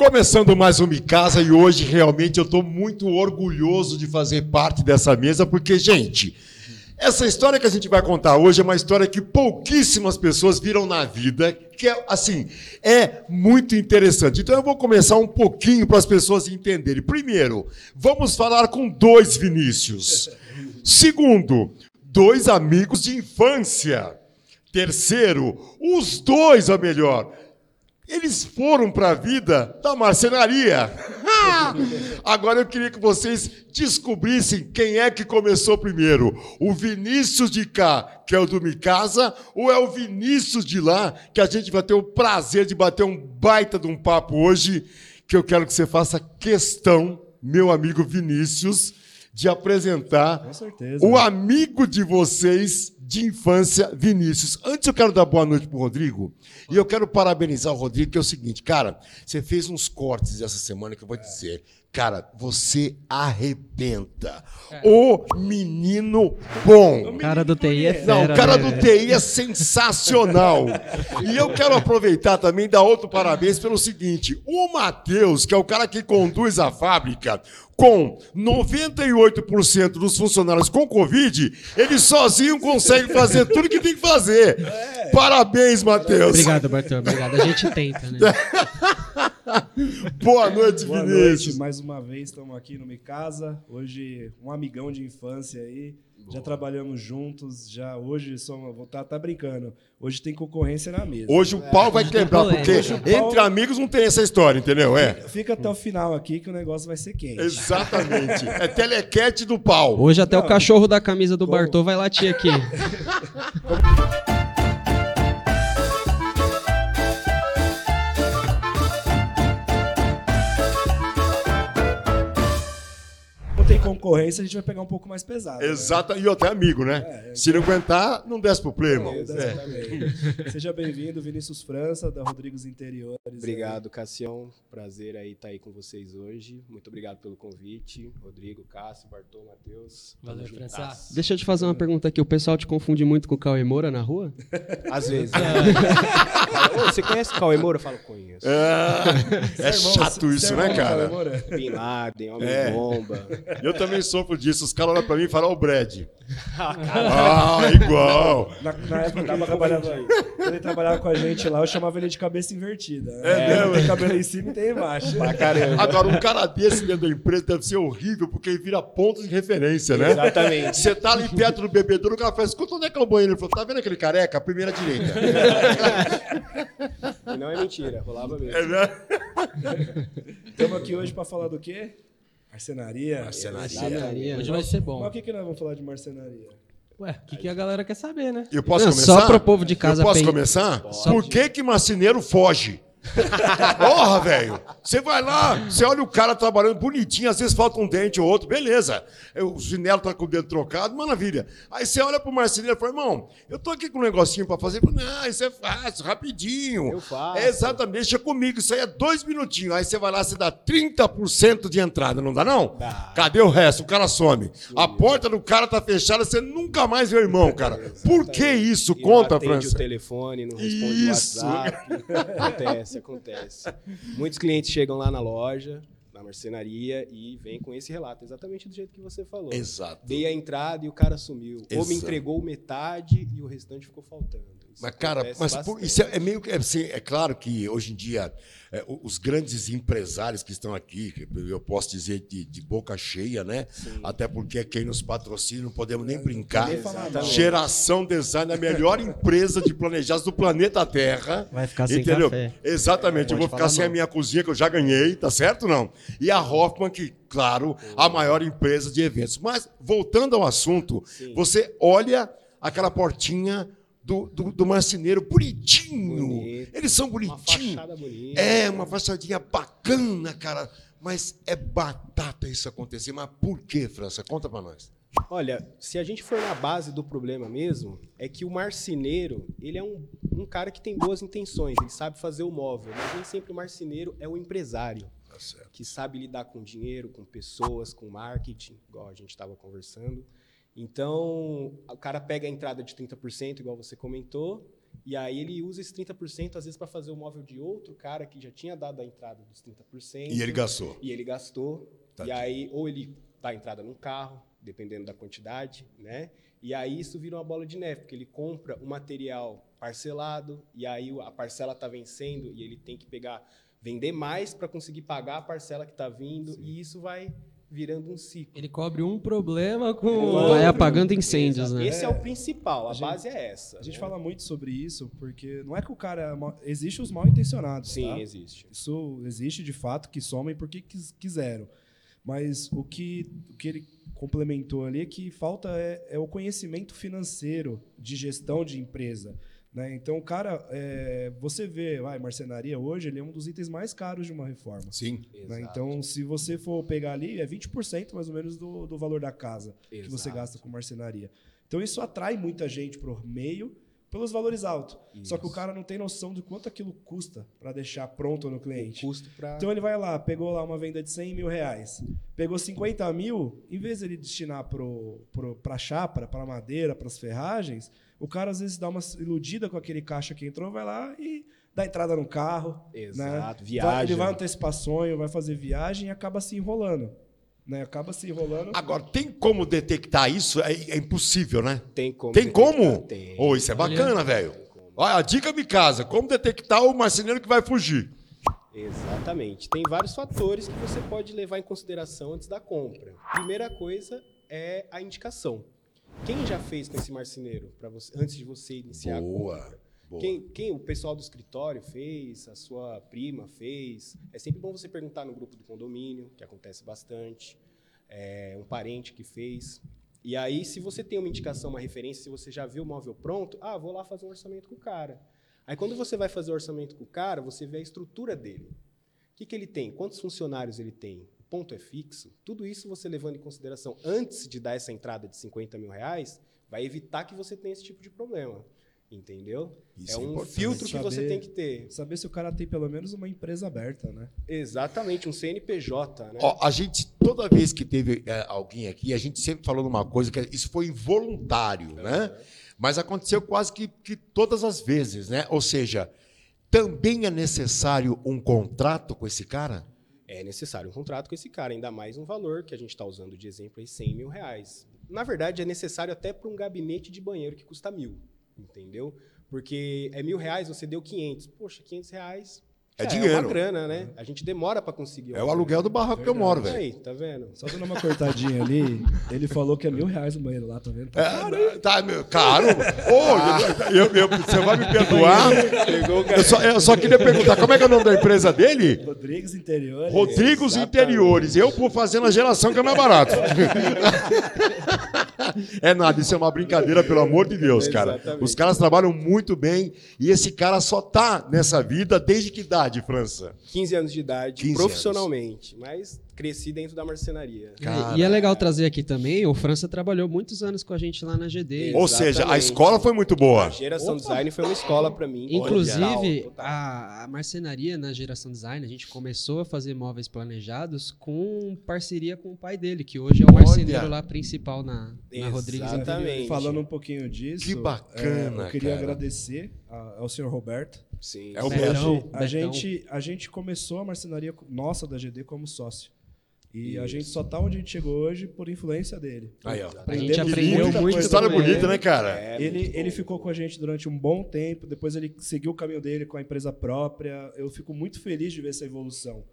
Começando mais um Casa e hoje realmente eu estou muito orgulhoso de fazer parte dessa mesa, porque, gente, essa história que a gente vai contar hoje é uma história que pouquíssimas pessoas viram na vida, que é, assim, é muito interessante. Então eu vou começar um pouquinho para as pessoas entenderem. Primeiro, vamos falar com dois Vinícius. Segundo, dois amigos de infância. Terceiro, os dois, ou melhor, eles foram para a vida da marcenaria. Agora eu queria que vocês descobrissem quem é que começou primeiro. O Vinícius de cá, que é o do Micasa, ou é o Vinícius de lá, que a gente vai ter o prazer de bater um baita de um papo hoje, que eu quero que você faça questão, meu amigo Vinícius, de apresentar o amigo de vocês de infância, Vinícius. Antes eu quero dar boa noite para o Rodrigo. E eu quero parabenizar o Rodrigo, que é o seguinte, cara, você fez uns cortes essa semana que eu vou dizer. Cara, você arrebenta. É. O menino bom. O cara do TI é fera, Não, o cara né? do TI é sensacional. e eu quero aproveitar também e dar outro parabéns pelo seguinte: o Matheus, que é o cara que conduz a fábrica, com 98% dos funcionários com Covid, ele sozinho consegue fazer tudo que tem que fazer. É. Parabéns, Matheus. Obrigado, Bartô. Obrigado. A gente tenta, né? Boa noite, Boa Vinícius. Noite. Mais uma vez estamos aqui no Mi Casa. Hoje, um amigão de infância aí. Boa. Já trabalhamos juntos, já hoje somos, vou tá, tá brincando. Hoje tem concorrência na mesa. Hoje o pau é, vai quebrar, porque entre amigos não tem essa história, entendeu? É. Fica, fica, até o final aqui que o negócio vai ser quente. Exatamente. é telequete do pau. Hoje até não. o cachorro da camisa do Como... Bartô vai latir aqui. concorrência, a gente vai pegar um pouco mais pesado. Exato, né? e até amigo, né? É, Se não aguentar, não desce pro play, irmão. É, exatamente. Seja bem-vindo, Vinícius França, da Rodrigos Interiores. Obrigado, aí. Cassião. Prazer aí estar tá aí com vocês hoje. Muito obrigado pelo convite. Rodrigo, Cássio, Bartô, Matheus. Valeu, França. Deixa eu te fazer uma pergunta aqui. O pessoal te confunde muito com o Cauê Moura na rua? Às vezes. Né? você conhece o Cauê Moura? Eu falo, conheço. É, é chato isso, né, cara? Bin Laden, Homem-Bomba. É. Eu também sofro disso. Os caras olham pra mim e falam, ó, oh, o Brad. ah, igual. Na, na época que ele trabalhava, ele trabalhava com a gente lá, eu chamava ele de cabeça invertida. É, é mesmo? Tem cabelo em cima e tem embaixo. Pra caramba. Agora, um cara desse dentro da empresa deve ser horrível, porque ele vira ponto de referência, né? Exatamente. Você tá ali perto do bebedouro, o cara fala, escuta, onde é que é o banheiro? Ele falou, tá vendo aquele careca? A primeira direita. não é mentira, rolava mesmo. É, né? Estamos aqui hoje para falar do quê? Marcenaria. Marcenaria. marcenaria. Hoje vai ser bom. Mas o que, que nós vamos falar de marcenaria? Ué, o que, que a galera quer saber, né? Eu posso Não, começar? Só para o povo de casa. Eu posso começar? Por que que marceneiro foge? Porra, velho. Você vai lá, você olha o cara trabalhando bonitinho, às vezes falta um dente ou outro, beleza. O chinelo tá com o dedo trocado, maravilha. Aí você olha pro marceneiro e fala, irmão, eu tô aqui com um negocinho pra fazer. Não, isso é fácil, rapidinho. Eu faço. É, exatamente, deixa comigo, isso aí é dois minutinhos. Aí você vai lá, você dá 30% de entrada, não dá não? Dá. Cadê o resto? O cara some. A porta do cara tá fechada, você nunca mais vê o irmão, cara. Por que isso? E Conta, França. o telefone, não responde isso. o WhatsApp. Acontece acontece. Muitos clientes chegam lá na loja, na marcenaria, e vêm com esse relato, exatamente do jeito que você falou. Exato. Dei a entrada e o cara sumiu. Exato. Ou me entregou metade e o restante ficou faltando. Mas, cara, mas por, isso é, é meio que. É, assim, é claro que hoje em dia é, os grandes empresários que estão aqui, eu posso dizer de, de boca cheia, né? Sim. Até porque é quem nos patrocina, não podemos nem brincar. Exatamente. Geração Design, a melhor empresa de planejados do planeta Terra. Vai ficar sem entendeu? café. Exatamente, eu vou ficar sem não. a minha cozinha, que eu já ganhei, tá certo não? E a Hoffman, que, claro, a maior empresa de eventos. Mas, voltando ao assunto, Sim. você olha aquela portinha do, do, do marceneiro, bonitinho. Bonito. Eles são bonitinhos. Uma bonita. É, uma fachadinha bacana, cara. Mas é batata isso acontecer. Mas por que, França? Conta para nós. Olha, se a gente for na base do problema mesmo, é que o marceneiro, ele é um, um cara que tem boas intenções, ele sabe fazer o móvel, mas nem sempre o marceneiro é o empresário. Tá que sabe lidar com dinheiro, com pessoas, com marketing, igual a gente estava conversando. Então, o cara pega a entrada de 30%, igual você comentou, E aí ele usa esse 30% às vezes para fazer o móvel de outro cara que já tinha dado a entrada dos 30%. E ele gastou. E ele gastou. Tadinho. E aí, ou ele dá a entrada num carro, dependendo da quantidade, né? E aí isso vira uma bola de neve, porque ele compra o material parcelado, e aí a parcela está vencendo, e ele tem que pegar, vender mais para conseguir pagar a parcela que está vindo, e isso vai virando um ciclo. Ele cobre um problema com. Vai apagando incêndios, né? Esse é, o principal, a, A gente- base é essa. A gente né? fala muito sobre isso, porque não é que o cara. é mal- Existe os mal intencionados. Sim, tá? existe. Isso existe de fato, que somem porque quis- quiseram. Mas o que, o que ele complementou ali é que falta é, é o conhecimento financeiro de gestão de empresa. Né? Então, cara, é, você vê, vai, marcenaria hoje, ele é um dos itens mais caros de uma reforma. Sim. né? Exato. Então, se você for pegar ali, é 20% mais ou menos do, do valor da casa que você Exato. gasta com marcenaria. Então, isso atrai muita gente para o meio pelos valores altos. Só que o cara não tem noção de quanto aquilo custa para deixar pronto no cliente. O custo para. Então ele vai lá, pegou lá uma venda de 100 mil reais, pegou 50 mil, em vez de ele destinar pro, pro, pra chapa, pra madeira, pras ferragens, o cara às vezes dá uma iludida com aquele caixa que entrou, vai lá e dá entrada no carro. Exato, né? viagem. Vai- ele vai antecipar sonho, vai fazer viagem e acaba se enrolando. Né? Acaba se enrolando. Agora, tem como detectar isso? É, é impossível, né? Tem como. Tem detectar? como? Tem. Ô, isso é bacana, velho. Olha, a dica me casa. Como detectar o marceneiro que vai fugir? Exatamente. Tem vários fatores que você pode levar em consideração antes da compra. Primeira coisa é a indicação. Quem já fez com esse marceneiro para você antes de você iniciar a Boa, compra? Quem, quem o pessoal do escritório fez, a sua prima fez. É sempre bom você perguntar no grupo do condomínio, que acontece bastante. É, um parente que fez. E aí, se você tem uma indicação, uma referência, se você já viu o móvel pronto, ah, vou lá fazer um orçamento com o cara. Aí, quando você vai fazer o orçamento com o cara, você vê a estrutura dele. O que, que ele tem? Quantos funcionários ele tem? O ponto é fixo? Tudo isso você levando em consideração antes de dar essa entrada de 50 mil reais, vai evitar que você tenha esse tipo de problema. Entendeu? Isso é é um filtro que você tem que ter. Saber se o cara tem pelo menos uma empresa aberta, né? Exatamente, um CNPJ, né? Ó, a gente, toda vez que teve é, alguém aqui, a gente sempre falou numa coisa que isso foi involuntário, né? Mas aconteceu quase que, que todas as vezes, né? Ou seja, também é necessário um contrato com esse cara? É necessário um contrato com esse cara, ainda mais um valor que a gente está usando de exemplo aí, 100 mil reais. Na verdade, é necessário até para um gabinete de banheiro que custa mil, entendeu? Porque é mil reais, você deu 500. Poxa, 500 reais É já dinheiro. É uma grana, né? A gente demora para conseguir. É o aluguel do barraco que eu moro, velho. Aí, tá vendo? Só dando uma cortadinha ali, ele falou que é mil reais o banheiro lá, tá vendo? Tá É, tá, meu, caro. Ô, eu- eu- você vai me perdoar? Eu só, eu só queria perguntar, como é que é o nome da empresa dele? Rodrigues Interior. Rodrigos Exatamente. Interiores. Eu por fazer na geração que é mais barato. é nada, isso é uma brincadeira, pelo amor de Deus, cara. Exatamente. Os caras trabalham muito bem e esse cara só tá nessa vida desde que idade, França? 15 anos de idade, 15 profissionalmente, mas cresci dentro da marcenaria. Cara. E é legal trazer aqui também, o França trabalhou muitos anos com a gente lá na GD. Ou seja, a escola foi muito boa. A geração design foi uma escola para mim. Inclusive, a, a marcenaria na geração design, a gente começou a fazer móveis planejados com parceria com o pai dele, que hoje é o Olha. marceneiro lá principal na, na Rodrigues. Exatamente. Falando um pouquinho disso. Que bacana, é, eu queria cara. agradecer ao senhor Roberto. Sim, É o sim. Betão, a, Betão. gente, a gente começou a marcenaria nossa da GD como sócio. E a Isso. gente só tá onde a gente chegou hoje por influência dele. Aí, ó. A gente Aprendemos aprendeu muita muito. coisa História com bonita, ele. né, cara? É, Ele, ele ficou com a gente durante um bom tempo, depois ele seguiu o caminho dele com a empresa própria. Eu fico muito feliz de ver essa evolução.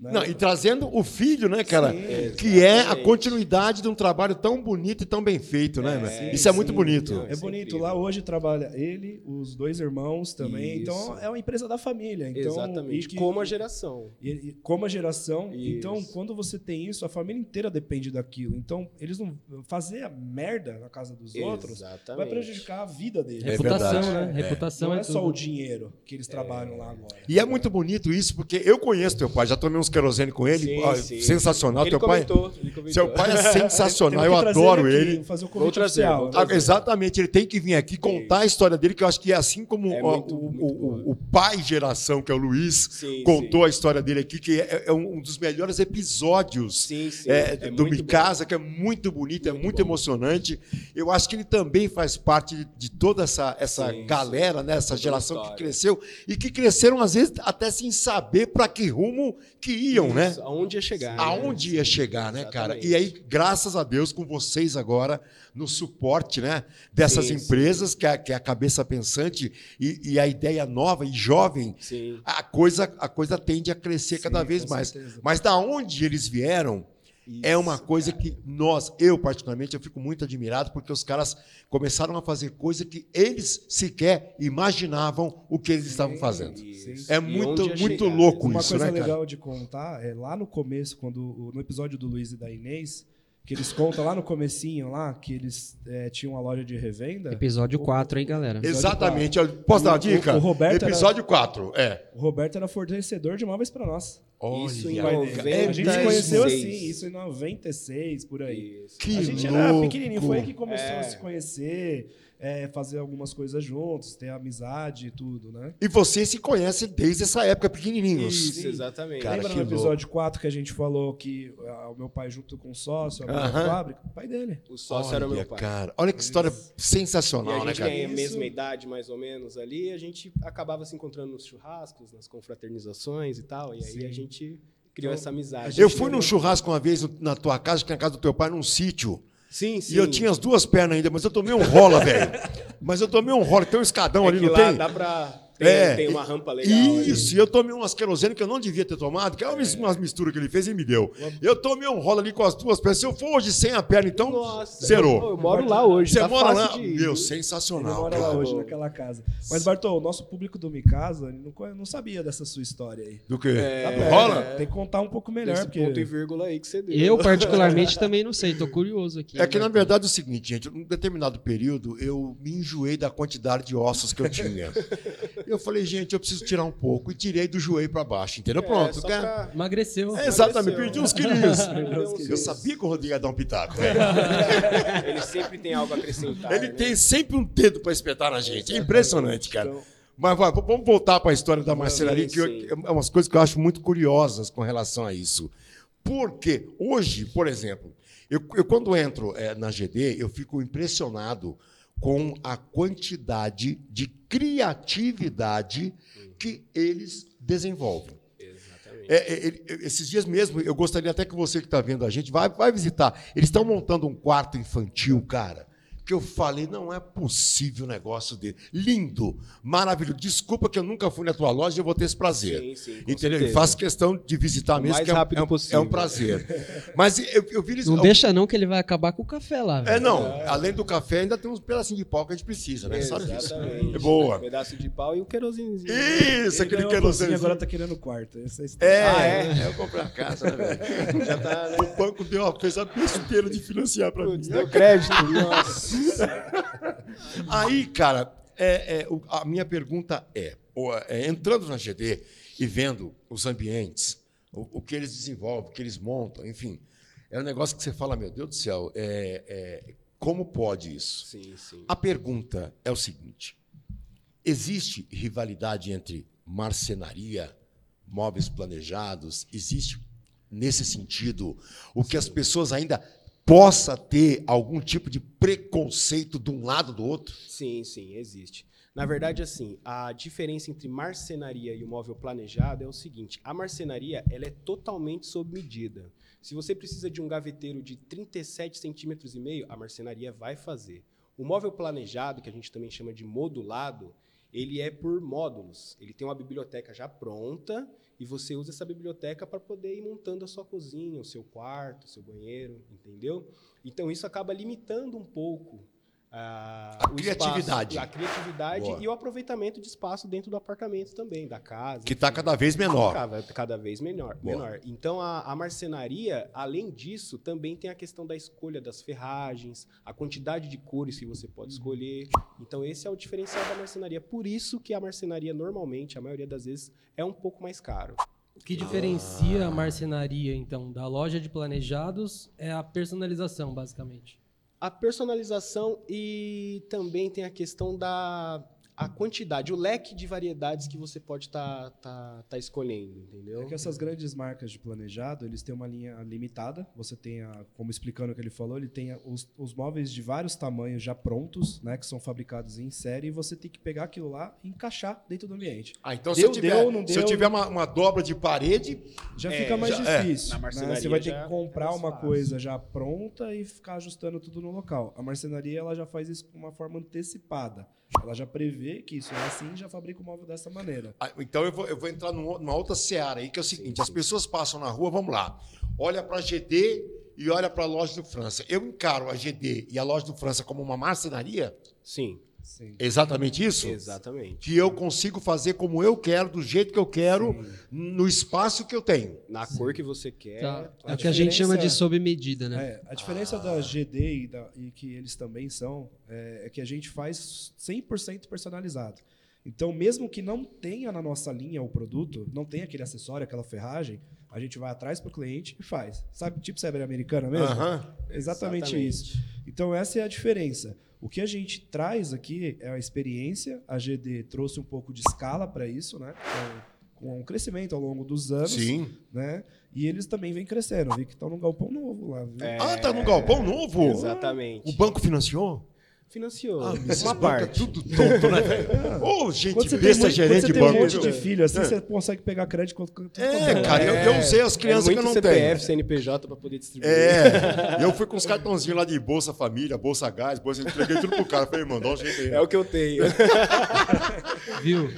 Né? Não, e trazendo o filho, né, cara? Sim, que é a continuidade de um trabalho tão bonito e tão bem feito, né? É, velho? sim, Isso é muito sim. bonito. Não, É é bonito. Lá hoje trabalha ele, os dois irmãos também. Isso. Então é uma empresa da família. Então, Exatamente. e que- Como a geração. E, e como a geração, Isso. então quando você tem isso, a família inteira depende daquilo. Então, eles não fazer a merda na casa dos outros Exatamente. vai prejudicar a vida deles. É Reputação, né? É. Reputação não é, é só o tudo. dinheiro que eles trabalham lá agora. E é muito bonito isso, porque eu conheço teu pai, já tomei uns querosene com ele. Sim, Ó, sim. Sensacional. Ele Teu pai, comentou, ele comentou. seu pai é sensacional. Eu trazer adoro aqui, ele. Fazer o Vou trazer, vou né? Ah, trazer. exatamente, ele tem que vir aqui contar a história dele, que eu acho que é assim como É muito- o, muito o- o pai geração, que é o Luiz, Sim, contou a história dele aqui, que é, é um dos melhores episódios Sim, sim. é, é do muito Me bom. Casa, que é muito bonito, é Muito muito bom. emocionante. Eu acho que ele também faz parte de, toda essa, essa Sim, galera, né, essa geração que cresceu e que cresceram, às vezes, até sem saber para que rumo que iam, né? Isso, Aonde ia chegar. né? Aonde ia chegar, né, cara? Exatamente. E aí, graças a Deus, com vocês agora no suporte, né, dessas Sim, sim. empresas, Que, é, que é a cabeça pensante e, e a ideia nova e jovem, Sim. a coisa, a coisa tende a crescer Sim, cada vez mais. certeza. Mas da onde eles vieram é uma Isso, coisa cara. que nós, eu particularmente, eu fico muito admirado porque os caras começaram a fazer coisa que eles sequer imaginavam o que eles estavam fazendo. Isso. É E muito, muito chegar, louco Uma isso, coisa né, cara? legal de contar é lá no começo, quando no episódio do Luiz e da Inês, que eles contam lá no comecinho lá que eles é, tinham uma loja de revenda. Episódio O- 4, hein, galera? Exatamente. Posso dar uma O- dica? o Roberto era- Episódio 4, é. O Roberto era fornecedor de móveis para nós. Isso em Olha, A gente se 96. conheceu assim, isso em 96, por aí. Isso. Que a gente louco. era pequenininho, foi aí que começou É. a se conhecer, é, fazer algumas coisas juntos, ter amizade e tudo, né? E vocês se conhecem desde essa época, pequenininhos. Isso, Sim. exatamente. Cara, Lembra no episódio 4 que a gente falou que ah, o meu pai junto com o sócio, a Aham. fábrica? O pai dele. O sócio era Olha, meu pai. cara, olha que história E sensacional, a né, gente cara? tem a Isso. mesma idade, mais ou menos, ali. A gente acabava se encontrando nos churrascos, nas confraternizações e tal. E aí Sim. a gente criou essa amizade. Eu fui num churrasco uma vez na tua casa, que na casa do teu pai, num sítio. Sim, sim. E eu tinha as duas pernas ainda, mas eu tomei um rola, velho. Mas eu tomei um rola, tem um escadão é ali, não lá tem? dá pra... Tem, É, tem uma rampa legal ali. Isso, e eu tomei umas querosene que eu não devia ter tomado, que é umas, umas misturas que ele fez e me deu. Eu tomei um rola ali com as duas pernas. Se eu for hoje sem a perna, então, Nossa, zerou. Eu, eu moro lá hoje. Você tá mora lá? ir, Meu? Ele sensacional. mora lá hoje, naquela casa. Mas, Bartol, o nosso público do Mikasa ele não, não sabia dessa sua história aí. Do quê? É, Do rola? Tem que contar um pouco melhor, Esse porque... ponto e vírgula aí que você deu. Eu, particularmente, também não sei. Tô curioso aqui. É que, na Marcão. verdade, é o seguinte, gente, num determinado período, eu me enjoei da quantidade de ossos que eu tinha. eu falei, gente, eu preciso tirar um pouco. E tirei do joelho para baixo, entendeu? É, Pronto. só quer- pra- Emagreceu. É, exatamente, perdi uns quilinhos. Eu sabia que o Rodrigo ia dar um pitaco. né? Ele sempre tem algo a acrescentar. Ele né? tem sempre um dedo para espetar na gente. É impressionante, cara. Então- Mas vai, vamos voltar para a história da marcenaria, que eu- sim. é umas coisas que eu acho muito curiosas com relação a isso. Porque hoje, por exemplo, eu, eu quando entro eh, na GD, eu fico impressionado com a quantidade de criatividade que eles desenvolvem. Exatamente. É, é, esses dias mesmo, eu gostaria até que você que está vendo a gente vai, vai visitar. Eles estão montando um quarto infantil, cara. Que eu falei, não é possível o negócio dele. Lindo, maravilhoso. Desculpa que eu nunca fui na tua loja, eu vou ter esse prazer. Sim, sim, Entendeu? certeza. Faço questão de visitar O mesmo, mais que é um- rápido é, um, possível. é um prazer. Mas eu, eu vi eles. Não deixa não que ele vai acabar com o café lá. É, velho. não. Além do café, ainda tem uns pedacinhos de pau que a gente precisa, né? Sabe disso? É boa. Um pedaço de pau e o querosinho. Isso, Ele aquele querosene. agora tá querendo o quarto. Essa é história. É, Ah, é? eu comprei a casa, né, velho? Já tá, né? O banco deu uma, fez a besteira de financiar para mim. Deu crédito. Nossa. Aí, cara, é, é, a minha pergunta é, é, entrando na GD e vendo os ambientes, o, o que eles desenvolvem, o que eles montam, enfim, é um negócio que você fala, meu Deus do céu, é, é, como pode isso? Sim, sim. A pergunta é o seguinte: existe rivalidade entre marcenaria, móveis planejados? Existe nesse sentido o que as pessoas ainda possa ter algum tipo de preconceito de um lado do outro? Sim, sim, existe. Na verdade, assim, a diferença entre marcenaria e o móvel planejado é o seguinte: a marcenaria ela é totalmente sob medida. Se você precisa de um gaveteiro de 37 centímetros e meio, a marcenaria vai fazer. O móvel planejado, que a gente também chama de modulado, ele é por módulos. Ele tem uma biblioteca já pronta e você usa essa biblioteca para poder ir montando a sua cozinha, o seu quarto, o seu banheiro, entendeu? Então isso acaba limitando um pouco ah, A o criatividade. espaço, a criatividade Boa. e o aproveitamento de espaço dentro do apartamento também, da casa. Que está cada vez menor. Cada, cada vez menor. Boa. menor. Então, a, a marcenaria, além disso, também tem a questão da escolha das ferragens, a quantidade de cores que você pode escolher. Então, esse é o diferencial da marcenaria. Por isso que a marcenaria, normalmente, a maioria das vezes, é um pouco mais caro. O que diferencia a marcenaria, então, da loja de planejados é a personalização, basicamente. A personalização e também tem a questão da a quantidade, o leque de variedades que você pode estar tá, tá, escolhendo, entendeu? É que essas grandes marcas de planejado, eles têm uma linha limitada. Você tem, a, como explicando o que ele falou, ele tem a, os, os, móveis de vários tamanhos já prontos, né, que são fabricados em série, e você tem que pegar aquilo lá e encaixar dentro do ambiente. Ah, então deu, se, eu tiver, deu, se deu, eu tiver uma, uma, dobra de parede... Já é, fica mais já, é. difícil. É. Né? Você vai ter que comprar uma coisa já pronta e ficar ajustando tudo no local. A marcenaria ela já faz isso de uma forma antecipada. Ela já prevê que isso é assim e já fabrica o móvel dessa maneira. Ah, então eu vou, eu vou entrar numa outra seara aí, que é o seguinte: sim, as pessoas passam na rua, vamos lá, olha para a GD e olha para a loja do França. Eu encaro a GD e a loja do França como uma marcenaria? Sim. Sim. Exatamente isso? Exatamente. Que eu consigo fazer como eu quero, do jeito que eu quero, Sim. no espaço que eu tenho. Na Sim. cor que você quer. Tá. É o que a gente chama de sob medida, né? É, a diferença ah. da GD e, da, e, que eles também são é, é que a gente faz 100% personalizado. Então, mesmo que não tenha na nossa linha o produto, não tenha aquele acessório, aquela ferragem, a gente vai atrás para o cliente e faz. Sabe, tipo cyber americana mesmo? Uh -huh. Exatamente, Exatamente isso. Então, essa é a diferença. O que a gente traz aqui é a experiência. A GD trouxe um pouco de escala para isso, né? Com, com um crescimento ao longo dos anos. Sim. Né? E eles também vêm crescendo. Vi que estão num galpão novo lá. É... Ah, tá no galpão novo? Exatamente. O banco financiou? Financiou. Ah, uma parte. É tudo tonto, né, velho? Ô, oh, gente, quando besta muito, gerente de banco. Quando você tem um monte de filho, assim, é. você consegue pegar crédito. Quando, é, cara, eu, eu, usei as crianças é que eu não CPF, tenho. CPF, CNPJ para poder distribuir. É, eu fui com os cartãozinhos lá de Bolsa Família, Bolsa Gás, Bolsa... Entreguei tudo pro cara. Falei, mano, dá um jeito aí. É o que eu tenho. Viu?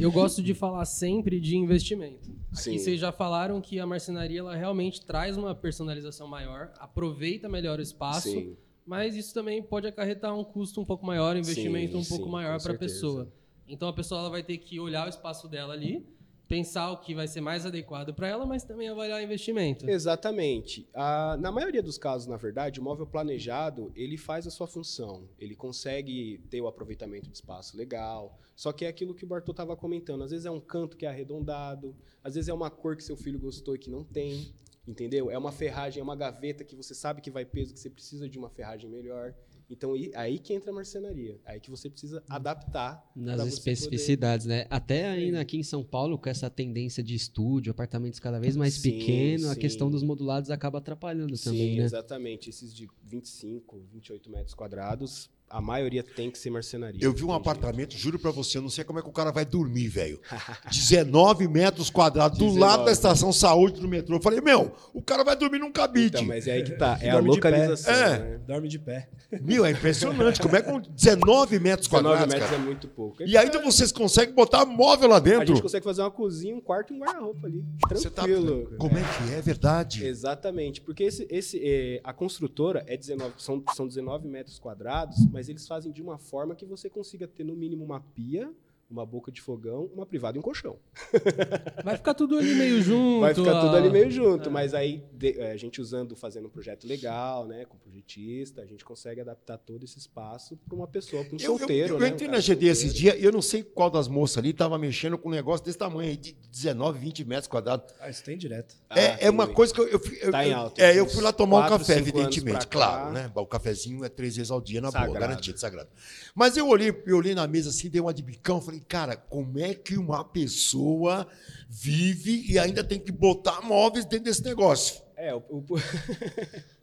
Eu gosto de falar sempre de investimento. Sim. Aqui vocês já falaram que a marcenaria ela realmente traz uma personalização maior, aproveita melhor o espaço. Sim mas isso também pode acarretar um custo um pouco maior, um investimento sim, um pouco sim, maior para a pessoa. Então a pessoa ela vai ter que olhar o espaço dela ali, pensar o que vai ser mais adequado para ela, mas também avaliar o investimento. Exatamente. Ah, na maioria dos casos, na verdade, o móvel planejado ele faz a sua função. Ele consegue ter o aproveitamento de espaço legal. Só que é aquilo que o Bartô estava comentando. Às vezes é um canto que é arredondado, às vezes é uma cor que seu filho gostou e que não tem. Entendeu? É uma ferragem, é uma gaveta que você sabe que vai peso, que você precisa de uma ferragem melhor. Então, aí que entra a marcenaria. Aí que você precisa adaptar. Nas especificidades, poder... né? Até ainda aqui em São Paulo, com essa tendência de estúdio, apartamentos cada vez mais pequenos, a questão dos modulados acaba atrapalhando sim, também, né? exatamente. Esses de 25, 28 metros quadrados, a maioria tem que ser marcenaria. Eu vi um apartamento, jeito. juro para você, eu não sei como é que o cara vai dormir, velho. 19 metros quadrados, do 19. lado da estação saúde do metrô. Eu falei, meu, o cara vai dormir num cabide. Então, mas é aí que tá, é a localização. É. Né? Dorme de pé. Meu, é impressionante. Como é que com 19 metros 19 quadrados. 19 metros cara? é muito pouco. E ainda vocês conseguem botar móvel lá dentro. A gente consegue fazer uma cozinha, um quarto e um guarda-roupa ali. Tá tranquilo. Tá... Como é que é? É verdade. Exatamente. Porque esse, esse, é, a construtora é 19, são, são 19 metros quadrados, mas eles fazem de uma forma que você consiga ter no mínimo uma pia, uma boca de fogão, uma privada e um colchão. Vai ficar tudo ali meio junto. Vai ficar tudo ali meio junto, é. mas aí de, é, a gente usando, fazendo um projeto legal, né, com projetista, a gente consegue adaptar todo esse espaço para uma pessoa, para um eu, solteiro. Eu, eu, né, eu entrei um na GD esses dias e eu não sei qual das moças ali estava mexendo com um negócio desse tamanho, de 19, 20 metros quadrados. Ah, isso tem direto. É, ah, é uma coisa que eu, eu, tá em alto, é, eu fui lá tomar quatro, um café, evidentemente, claro, né? O cafezinho é três vezes ao dia na sagrado. boa, garantido, sagrado. Mas eu olhei, eu olhei na mesa assim, dei uma de bicão, falei, cara, como é é que uma pessoa vive e ainda tem que botar móveis dentro desse negócio? É, o, o...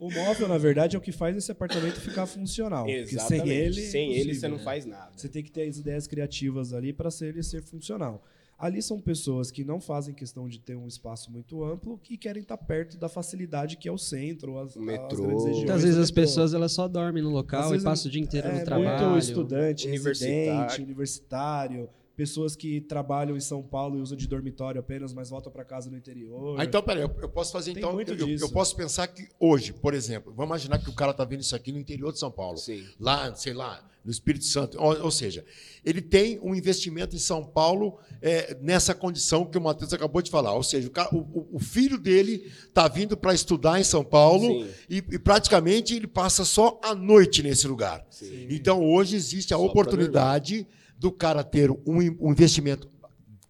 o móvel, na verdade, é o que faz esse apartamento ficar funcional. Exatamente. sem ele, sem ele você não faz nada. Você tem que ter as ideias criativas ali para ele ser funcional. Ali são pessoas que não fazem questão de ter um espaço muito amplo, que querem estar perto da facilidade que é o centro, as, o metrô. As Muitas vezes as pessoas elas só dormem no local e passam o dia inteiro é, no trabalho. Muito estudante, universitário. universitário pessoas que trabalham em São Paulo e usam de dormitório apenas, mas voltam para casa no interior. Ah, então, peraí, eu, eu posso fazer Tem então. Muito eu, disso. eu posso pensar que hoje, por exemplo, vamos imaginar que o cara está vendo isso aqui no interior de São Paulo. Sim. Lá, sei lá, no Espírito Santo. Ou, ou seja, ele tem um investimento em São Paulo é, nessa condição que o Matheus acabou de falar. Ou seja, o, cara, o, o filho dele está vindo para estudar em São Paulo e, e, praticamente ele passa só a noite nesse lugar. Sim. Então, hoje existe a só oportunidade do cara ter um, um investimento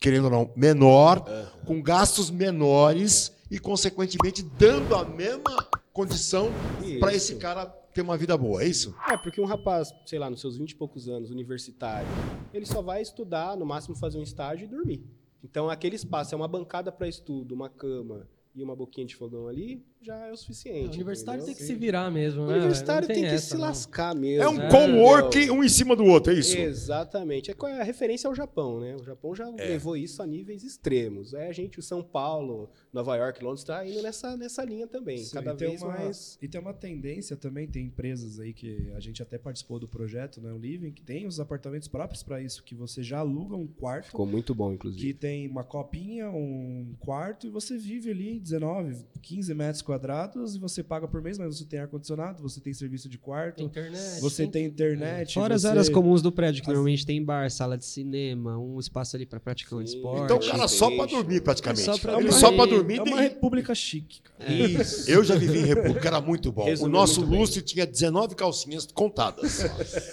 querendo ou não, menor, com gastos menores e, consequentemente, dando a mesma condição para esse cara ter uma vida boa, é isso? É, porque um rapaz, sei lá, nos seus 20 e poucos anos, universitário, ele só vai estudar, no máximo fazer um estágio e dormir. Então, aquele espaço é uma bancada para estudo, uma cama e uma boquinha de fogão ali, já é o O suficiente. universitário tem entendeu? que se virar mesmo, O né? universitário Não tem, que essa, se não. lascar mesmo. É um É, co-work um em cima do outro, é isso? Exatamente. É co- A referência é o Japão, né? O Japão já É. levou isso a níveis extremos. É a gente, o São Paulo, Nova York, Londres, está indo nessa, nessa linha também. Sim, cada tem vez uma, mais. E tem uma tendência também, tem empresas aí que a gente até participou do projeto, né, o Living, que tem os apartamentos próprios para isso, que você já aluga um quarto, Ficou muito bom, inclusive. que tem uma copinha, um quarto, e você vive ali 19, 15 metros quadrados, e você paga por mês, mas você tem ar-condicionado, você tem serviço de quarto, internet. você tem internet. Fora as você- áreas comuns do prédio, que As- normalmente tem bar, sala de cinema, um espaço ali para praticar um esporte. Então o cara só para dormir, praticamente. Só pra Ele dormir. só para dormir. É uma tem- república chique, cara. Isso. Eu já vivi em República, era muito bom. Resumiu o nosso lustre tinha 19 calcinhas contadas.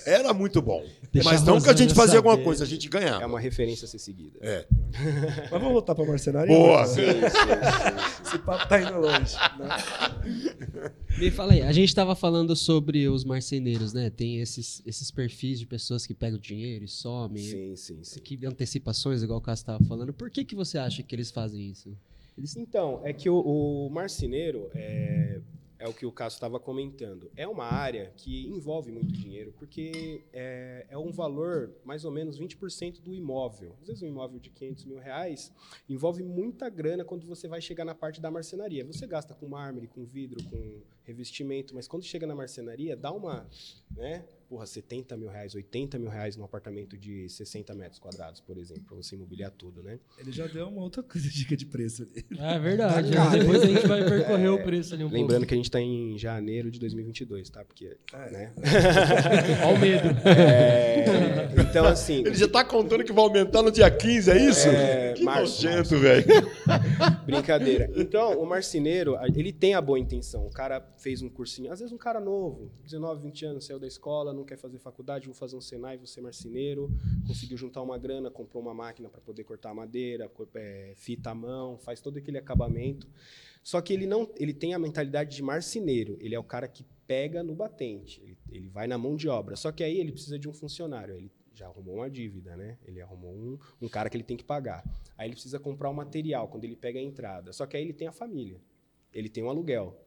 Era muito bom. Deixa Mas não que a gente fazia alguma saber. coisa, a gente ganhava. É uma referência a ser seguida. É. Mas vamos voltar pra marcenaria? Boa. Sim, Sim, sim, sim. Esse papo tá indo longe. Né? Me fala aí, a gente tava falando sobre os marceneiros, né? Tem esses, esses perfis de pessoas que pegam dinheiro e somem, sim, sim, sim. que antecipações, igual o Cássio tava falando. Por que, que você acha que eles fazem isso? Eles Então, é que o, o marceneiro é, é o que o Cássio estava comentando. É uma área que envolve muito dinheiro, porque é, é um valor mais ou menos 20% do imóvel. Às vezes um imóvel de 500 mil reais envolve muita grana quando você vai chegar na parte da marcenaria. Você gasta com mármore, com vidro, com revestimento, mas quando chega na marcenaria, dá uma, né? Porra, 70 mil reais, 80 mil reais num apartamento de 60 metros quadrados, por exemplo, para você imobiliar tudo, né? Ele já deu uma outra coisa, dica de preço ali. É verdade. Tá Depois a gente vai percorrer o preço ali um Lembrando pouco. que a gente está em janeiro de 2022, tá? Porque, né? Olha o medo. É, então, assim, Ele já tá contando que vai aumentar no dia 15, é isso? É, que março, nojento, velho. brincadeira. Então, o marceneiro, ele tem a boa intenção. O cara fez um cursinho, às vezes um cara novo, 19, 20 anos, saiu da escola, não quer fazer faculdade, vou fazer um Senai, vou ser marceneiro, conseguiu juntar uma grana, comprou uma máquina para poder cortar madeira, é, fita à mão, faz todo aquele acabamento. Só que ele não, ele tem a mentalidade de marceneiro. Ele é o cara que pega no batente. Ele, ele vai na mão de obra. Só que aí ele precisa de um funcionário. Ele já arrumou uma dívida, né? Ele arrumou um, um cara que ele tem que pagar. Aí ele precisa comprar o material quando ele pega a entrada. Só que aí ele tem a família. Ele tem um aluguel.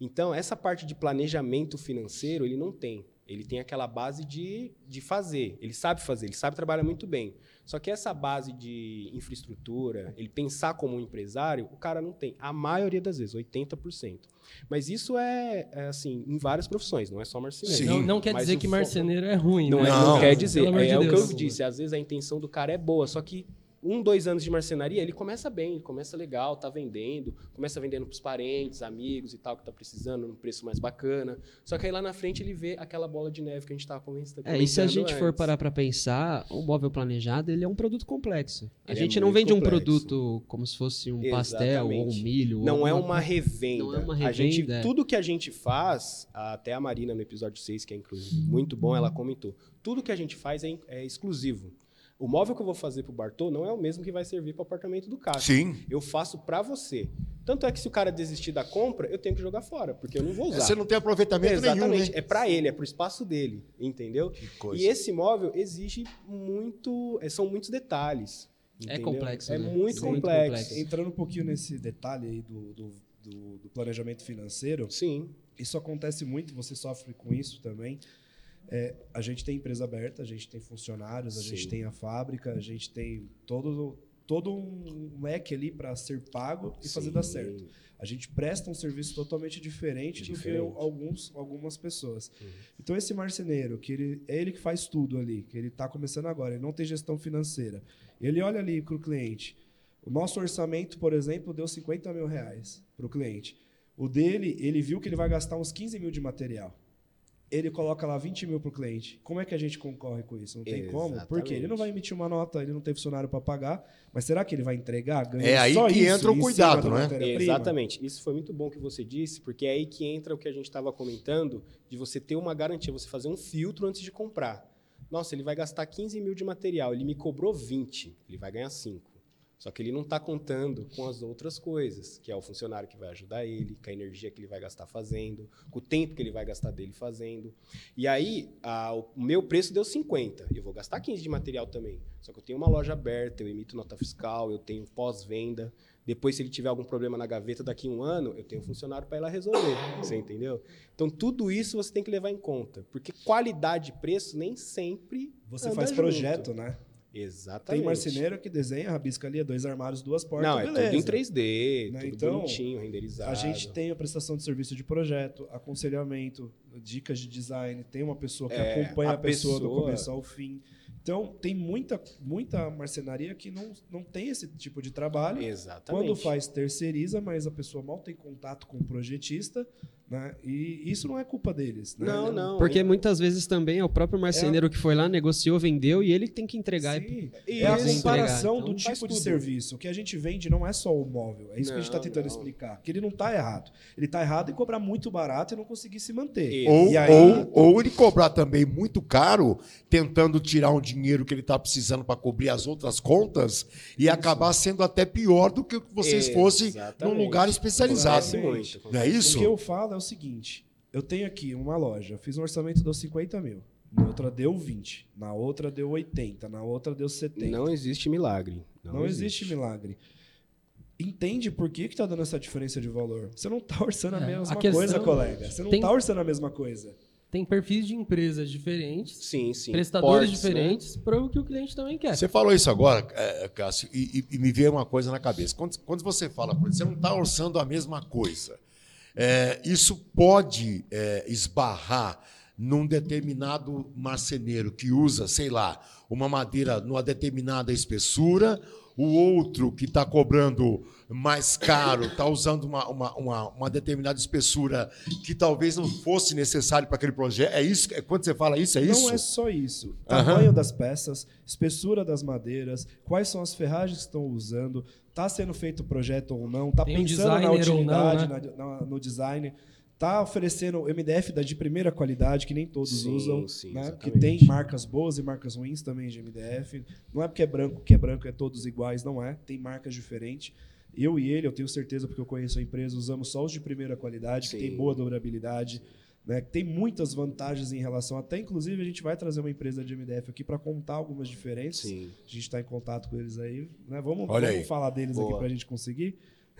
Então, essa parte de planejamento financeiro ele não tem. Ele tem aquela base de, de fazer. Ele sabe fazer, ele sabe trabalhar muito bem. Só que essa base de infraestrutura, ele pensar como um empresário, o cara não tem. A maioria das vezes, 80%. Mas isso é, é, assim, em várias profissões, não é só marceneiro. Não, não quer Mas dizer que marceneiro é ruim, Não, né? é, não Não. quer dizer. É, de é o que eu disse. Às vezes a intenção do cara é boa, só que um, dois anos de marcenaria, ele começa bem, ele começa legal, tá vendendo, começa vendendo pros parentes, amigos e tal, que tá precisando num preço mais bacana. Só que aí lá na frente ele vê aquela bola de neve que a gente tava comentando. É, e se a gente for antes. parar pra pensar, o móvel planejado, ele é um produto complexo. A Ele é gente não muito vende um complexo. produto como se fosse um pastel ou um Exatamente. milho. ou Não é alguma uma revenda. Não é uma A gente, revenda, é. tudo que a gente faz, até a Marina no episódio 6, que é inclusive muito bom, ela comentou. Tudo que a gente faz é, é exclusivo. O móvel que eu vou fazer pro Bartô não é o mesmo que vai servir para o apartamento do Cássio. Sim. Eu faço para você. Tanto é que se o cara desistir da compra, eu tenho que jogar fora, porque eu não vou usar. Você não tem aproveitamento nenhum, Exatamente. né? É para ele, é pro espaço dele, entendeu? Que coisa. E esse móvel exige muito, é, são muitos detalhes. É entendeu? complexo, É né? muito Muito complexo. complexo. Entrando um pouquinho nesse detalhe aí do, do, do- do planejamento financeiro, Sim. isso acontece muito, você sofre com isso também. É, a gente tem empresa aberta, a gente tem funcionários, a Sim. gente tem a fábrica, a gente tem todo, todo um leque ali para ser pago e fazer dar Sim. certo. A gente presta um serviço totalmente diferente, Diferente. do que alguns, algumas pessoas. Uhum. Então, esse marceneiro, que ele, é ele que faz tudo ali, que ele está começando agora, ele não tem gestão financeira. Ele olha ali para o cliente. O nosso orçamento, por exemplo, deu 50 mil reais para o cliente. O dele, ele viu que ele vai gastar uns 15 mil de material. Ele coloca lá 20 mil para o cliente. Como é que a gente concorre com isso? Não tem como? Porque ele não vai emitir uma nota, ele não tem funcionário para pagar. Mas será que ele vai entregar? ganhando É aí só que isso entra o cuidado, né? Exatamente. Isso foi muito bom que você disse, porque é aí que entra o que a gente estava comentando, de você ter uma garantia, você fazer um filtro antes de comprar. Nossa, ele vai gastar 15 mil de material, ele me cobrou 20, ele vai ganhar 5. Só que ele não está contando com as outras coisas, que é o funcionário que vai ajudar ele, com a energia que ele vai gastar fazendo, com o tempo que ele vai gastar dele fazendo. E aí, a, o meu preço deu 50. Eu vou gastar 15 de material também. Só que eu tenho uma loja aberta, eu emito nota fiscal, eu tenho pós-venda. Depois, se ele tiver algum problema na gaveta daqui a um ano, eu tenho um funcionário para ir lá resolver. Você entendeu? Então, tudo isso você tem que levar em conta. Porque qualidade e preço nem sempre. Você faz junto. projeto, né? Exatamente. Tem marceneiro que desenha, rabisca ali, é dois armários, duas portas, Não, é beleza. tudo em 3D, Né? tudo Então, bonitinho, renderizado. A gente tem a prestação de serviço de projeto, aconselhamento, dicas de design, tem uma pessoa que É, acompanha a, a pessoa, do pessoa- começo ao fim. Então, tem muita, muita marcenaria que não, não tem esse tipo de trabalho. Exatamente. Quando faz, terceiriza, mas a pessoa mal tem contato com o projetista, né? E isso não é culpa deles, né? Não, não. Porque é- muitas vezes também é o próprio marceneiro que foi lá, negociou, vendeu e ele tem que entregar. Sim, E é a comparação entregar, do então tipo de serviço. O que a gente vende não é só o móvel. É isso que a gente está Não, tentando não. explicar. Que ele não está errado. Ele está errado em cobrar muito barato e não conseguir se manter. Ou, E aí- ou, ou ele cobrar também muito caro, tentando tirar um dinheiro que ele está precisando para cobrir as outras contas e acabar sendo até pior do que vocês fossem num lugar especializado. Não é isso? O que eu falo é o seguinte: eu tenho aqui uma loja, fiz um orçamento deu 50 mil. Na outra deu 20, na outra deu 80, na outra deu 70. Não existe milagre. Não, Não existe milagre. Entende por que, que tá dando essa diferença de valor? Você não tá orçando a É, mesma a questão- coisa, colega. Você não tem- tá orçando a mesma coisa. Tem perfis de empresas diferentes, Sim, sim. prestadores Portes, né? diferentes, para o que o cliente também quer. Você falou isso agora, é, Cássio, e, e- e me veio uma coisa na cabeça. Quando, quando você fala, por exemplo, você não está orçando a mesma coisa. É, isso pode é, esbarrar num determinado marceneiro que usa, sei lá, uma madeira numa determinada espessura, o outro que está cobrando mais caro está usando uma, uma, uma, uma determinada espessura que talvez não fosse necessário para aquele projeto. É isso? É, quando você fala isso, é isso? Não é só isso. Tamanho das peças, espessura das madeiras, quais são as ferragens que estão usando, está sendo feito o projeto ou não, está pensando na ou não, utilidade, na- na- no design, está oferecendo MDF da de primeira qualidade, que nem todos Sim, usam, sim, né? que tem marcas boas e marcas ruins também de MDF. Não é porque é branco que é branco, é todos iguais, não é. Tem marcas diferentes. Eu e ele, eu tenho certeza, porque eu conheço a empresa, usamos só os de primeira qualidade, que Sim. tem boa durabilidade, né, que tem muitas vantagens em relação. Até, inclusive, a gente vai trazer uma empresa de MDF aqui para contar algumas diferenças. Sim. A gente está em contato com eles aí. Né? Vamos, Olha vamos aí. falar deles aqui Boa. para a gente conseguir.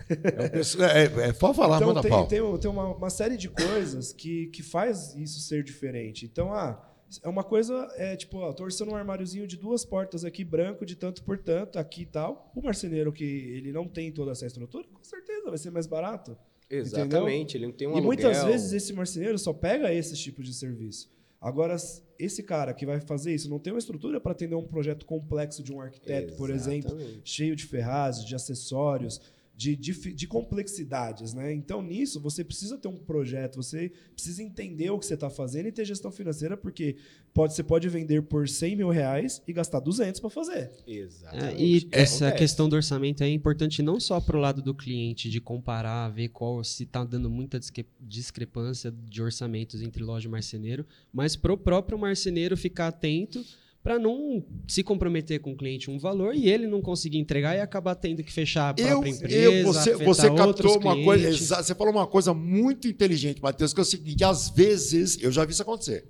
É, é, é, pode falar, então, manda tem, pau. tem, tem uma, uma série de coisas que, que faz isso ser diferente. Então, ah, é uma coisa, é tipo, ó, um armáriozinho de duas portas aqui, branco, de tanto por tanto, aqui e tal. O marceneiro que ele não tem toda essa estrutura, com certeza vai ser mais barato. Exatamente. Ele não tem um e muitas aluguel. vezes esse marceneiro só pega esses tipos de serviço. Agora, esse cara que vai fazer isso não tem uma estrutura para atender um projeto complexo de um arquiteto, por exemplo, Exatamente. cheio de ferragens, de acessórios, de, de, de complexidades, né? Então, nisso, você precisa ter um projeto, você precisa entender o que você está fazendo e ter gestão financeira, porque pode, você pode vender por 100 mil reais e gastar 200 para fazer. É, Exatamente. e É, essa acontece. questão do orçamento é importante não só para o lado do cliente, de comparar, ver qual se está dando muita discrepância de orçamentos entre loja e marceneiro, mas para o próprio marceneiro ficar atento para não se comprometer com o cliente um valor e ele não conseguir entregar e acabar tendo que fechar a Eu, própria empresa. eu, você, você captou uma coisa, clientes. exa- você falou uma coisa muito inteligente, Matheus, que é o seguinte: às vezes, eu já vi isso acontecer.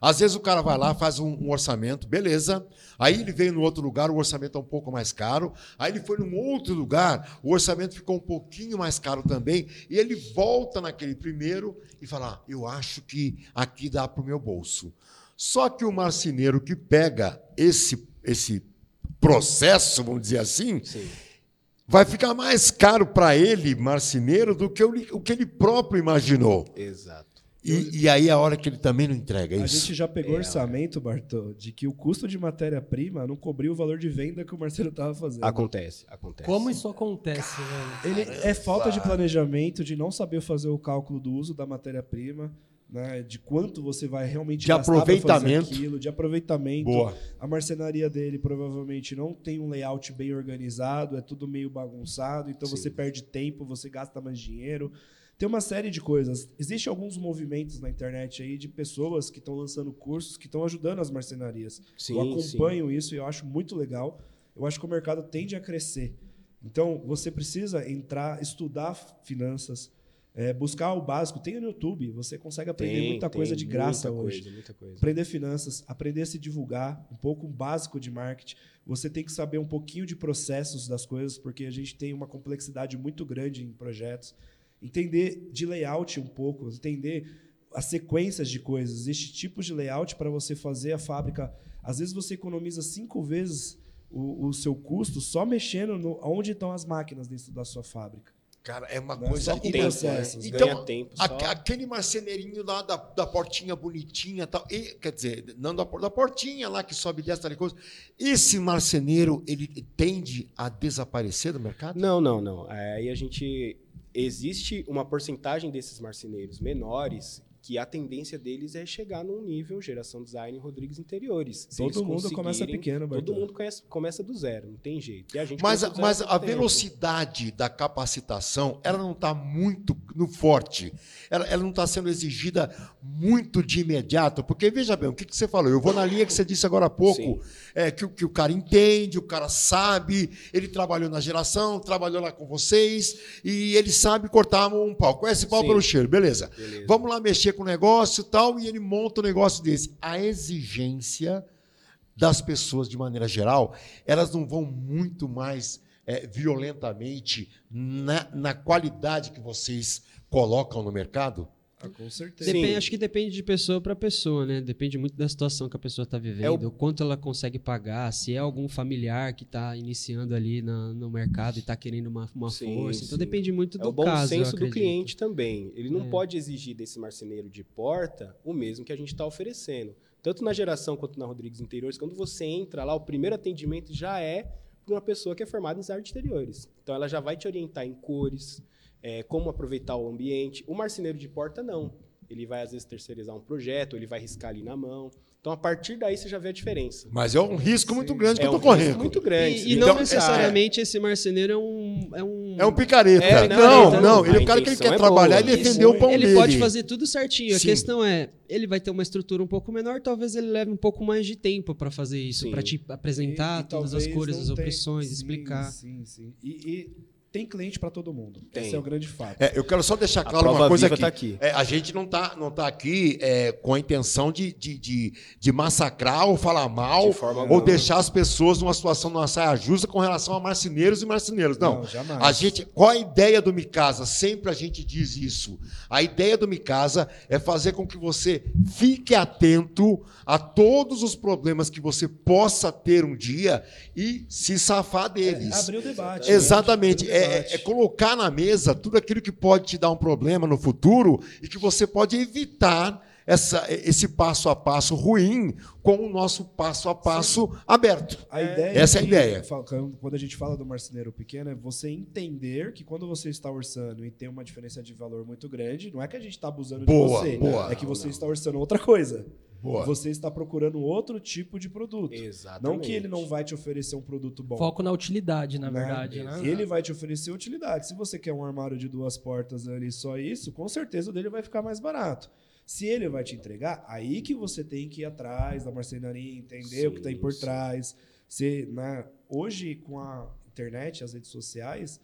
Às vezes o cara vai lá, faz um, um orçamento, beleza. Aí ele veio no outro lugar, o orçamento é um pouco mais caro. Aí ele foi num outro lugar, o orçamento ficou um pouquinho mais caro também. E ele volta naquele primeiro e fala: ah, Eu acho que aqui dá para o meu bolso. Só que o marceneiro que pega esse, esse processo, vamos dizer assim, Sim. vai ficar mais caro para ele, marceneiro, do que o, o que ele próprio imaginou. Exato. E, e aí é a hora que ele também não entrega é A isso. gente já pegou É, orçamento, Bartô, de que o custo de matéria-prima não cobriu o valor de venda que o marceneiro estava fazendo. Acontece, acontece. Como isso acontece, velho? Ele é falta de planejamento, de não saber fazer o cálculo do uso da matéria-prima, né, de quanto você vai realmente De fazer aproveitamento. aquilo, de aproveitamento. Boa. A marcenaria dele provavelmente não tem um layout bem organizado, é tudo meio bagunçado, então Sim. você perde tempo, você gasta mais dinheiro. Tem uma série de coisas. Existem alguns movimentos na internet aí de pessoas que estão lançando cursos que estão ajudando as marcenarias. Sim, eu acompanho isso e eu acho muito legal. Eu acho que o mercado tende a crescer. Então, você precisa entrar, estudar finanças, é, buscar o básico. Tem no YouTube, você consegue aprender Tem, muita tem coisa de graça muita hoje. Coisa, muita coisa. Aprender finanças, aprender a se divulgar, um pouco básico de marketing. Você tem que saber um pouquinho de processos das coisas, porque a gente tem uma complexidade muito grande em projetos. Entender de layout um pouco, entender as sequências de coisas. Existe tipos de layout para você fazer a fábrica. Às vezes você economiza cinco vezes o, o seu custo só mexendo no, onde estão as máquinas dentro da sua fábrica. Cara, é uma Não é coisa com Então, processos. Então, Ganha tempo só. aque- aquele marceneirinho lá da, da portinha bonitinha tal. E, quer dizer, não da, da portinha lá que sobe desce tal coisa. Esse marceneiro, ele tende a desaparecer do mercado? Não, não, não. Aí a gente. Existe uma porcentagem desses marceneiros menores que a tendência deles é chegar num nível geração design Rodrigues interiores. Se Todo mundo começa pequeno, Todo Bartolo. mundo conhece- começa do zero, não tem jeito. E a gente Mas, mas a velocidade da capacitação, ela não está muito no forte. Ela, ela não está sendo exigida muito de imediato. Porque, veja bem, o que, que você falou? Eu vou na linha que você disse agora há pouco, é, que, o- que o cara entende, o cara sabe, ele trabalhou na geração, trabalhou lá com vocês, e ele sabe cortar um pau. Conhece pau Sim. pelo cheiro, beleza. Beleza. Vamos lá mexer com o negócio e tal, e ele monta um negócio desse. A exigência das pessoas, de maneira geral, elas não vão muito mais é, violentamente na, na qualidade que vocês colocam no mercado? Ah, com certeza. Depende, acho que depende de pessoa para pessoa, né? Depende muito da situação que a pessoa está vivendo, É o- o quanto ela consegue pagar, se é algum familiar que está iniciando ali na- no mercado e está querendo uma, uma Sim, força. Então sim. depende muito É do o bom caso. senso do cliente também. Ele não É. pode exigir desse marceneiro de porta o mesmo que a gente está oferecendo. Tanto na geração quanto na Rodrigues Interiores, quando você entra lá, o primeiro atendimento já é para uma pessoa que é formada em design de exteriores. Então ela já vai te orientar em cores, é, como aproveitar o ambiente. O marceneiro de porta não. Ele vai às vezes terceirizar um projeto, ele vai riscar ali na mão. Então a partir daí você já vê a diferença. Mas é um risco muito grande que é eu um estou risco correndo. muito grande. E, e Então, não é- necessariamente esse marceneiro é um. É um, É um picareta. É, não, não. não. Ele é o cara que ele quer é trabalhar boa. e defender o pão ele dele. pode fazer tudo certinho. Sim. A questão é, ele vai ter uma estrutura um pouco menor, talvez ele leve um pouco mais de tempo para fazer isso, para te apresentar E- e todas as cores, as tem- opções, sim, explicar. Sim, sim. E, e tem cliente para todo mundo. Tem. Esse é o grande fato. É, eu quero só deixar A claro uma coisa viva aqui. tá aqui. É, a gente não está não tá aqui é, com a intenção de, de, de, de massacrar ou falar mal De forma ou alguma. deixar as pessoas numa situação, numa saia justa com relação a marceneiros e marceneiros. Não. Não, jamais. A gente, qual a ideia do Micasa? Sempre a gente diz isso. A ideia do Micasa é fazer com que você fique atento a todos os problemas que você possa ter um dia e se safar deles. É, abrir o debate. né? Exatamente. É, debate. é colocar na mesa tudo aquilo que pode te dar um problema no futuro e que você pode evitar essa, esse passo a passo ruim com o nosso passo a passo aberto. A ideia Essa é a que, ideia. Quando a gente fala do marceneiro pequeno, é você entender que quando você está orçando e tem uma diferença de valor muito grande, não é que a gente está abusando Boa, de você. boa. é que você está orçando outra coisa. Boa. Você está procurando outro tipo de produto. Exatamente. Não que ele não vai te oferecer um produto bom. Foco na utilidade, na né? verdade, né? Ele vai te oferecer utilidade. Se você quer um armário de duas portas ali, só isso, com certeza o dele vai ficar mais barato. Se ele vai te entregar, aí que você tem que ir atrás da marcenaria, entender o que tem por Sim, sim. trás. Se, né, hoje, com a internet, as redes sociais,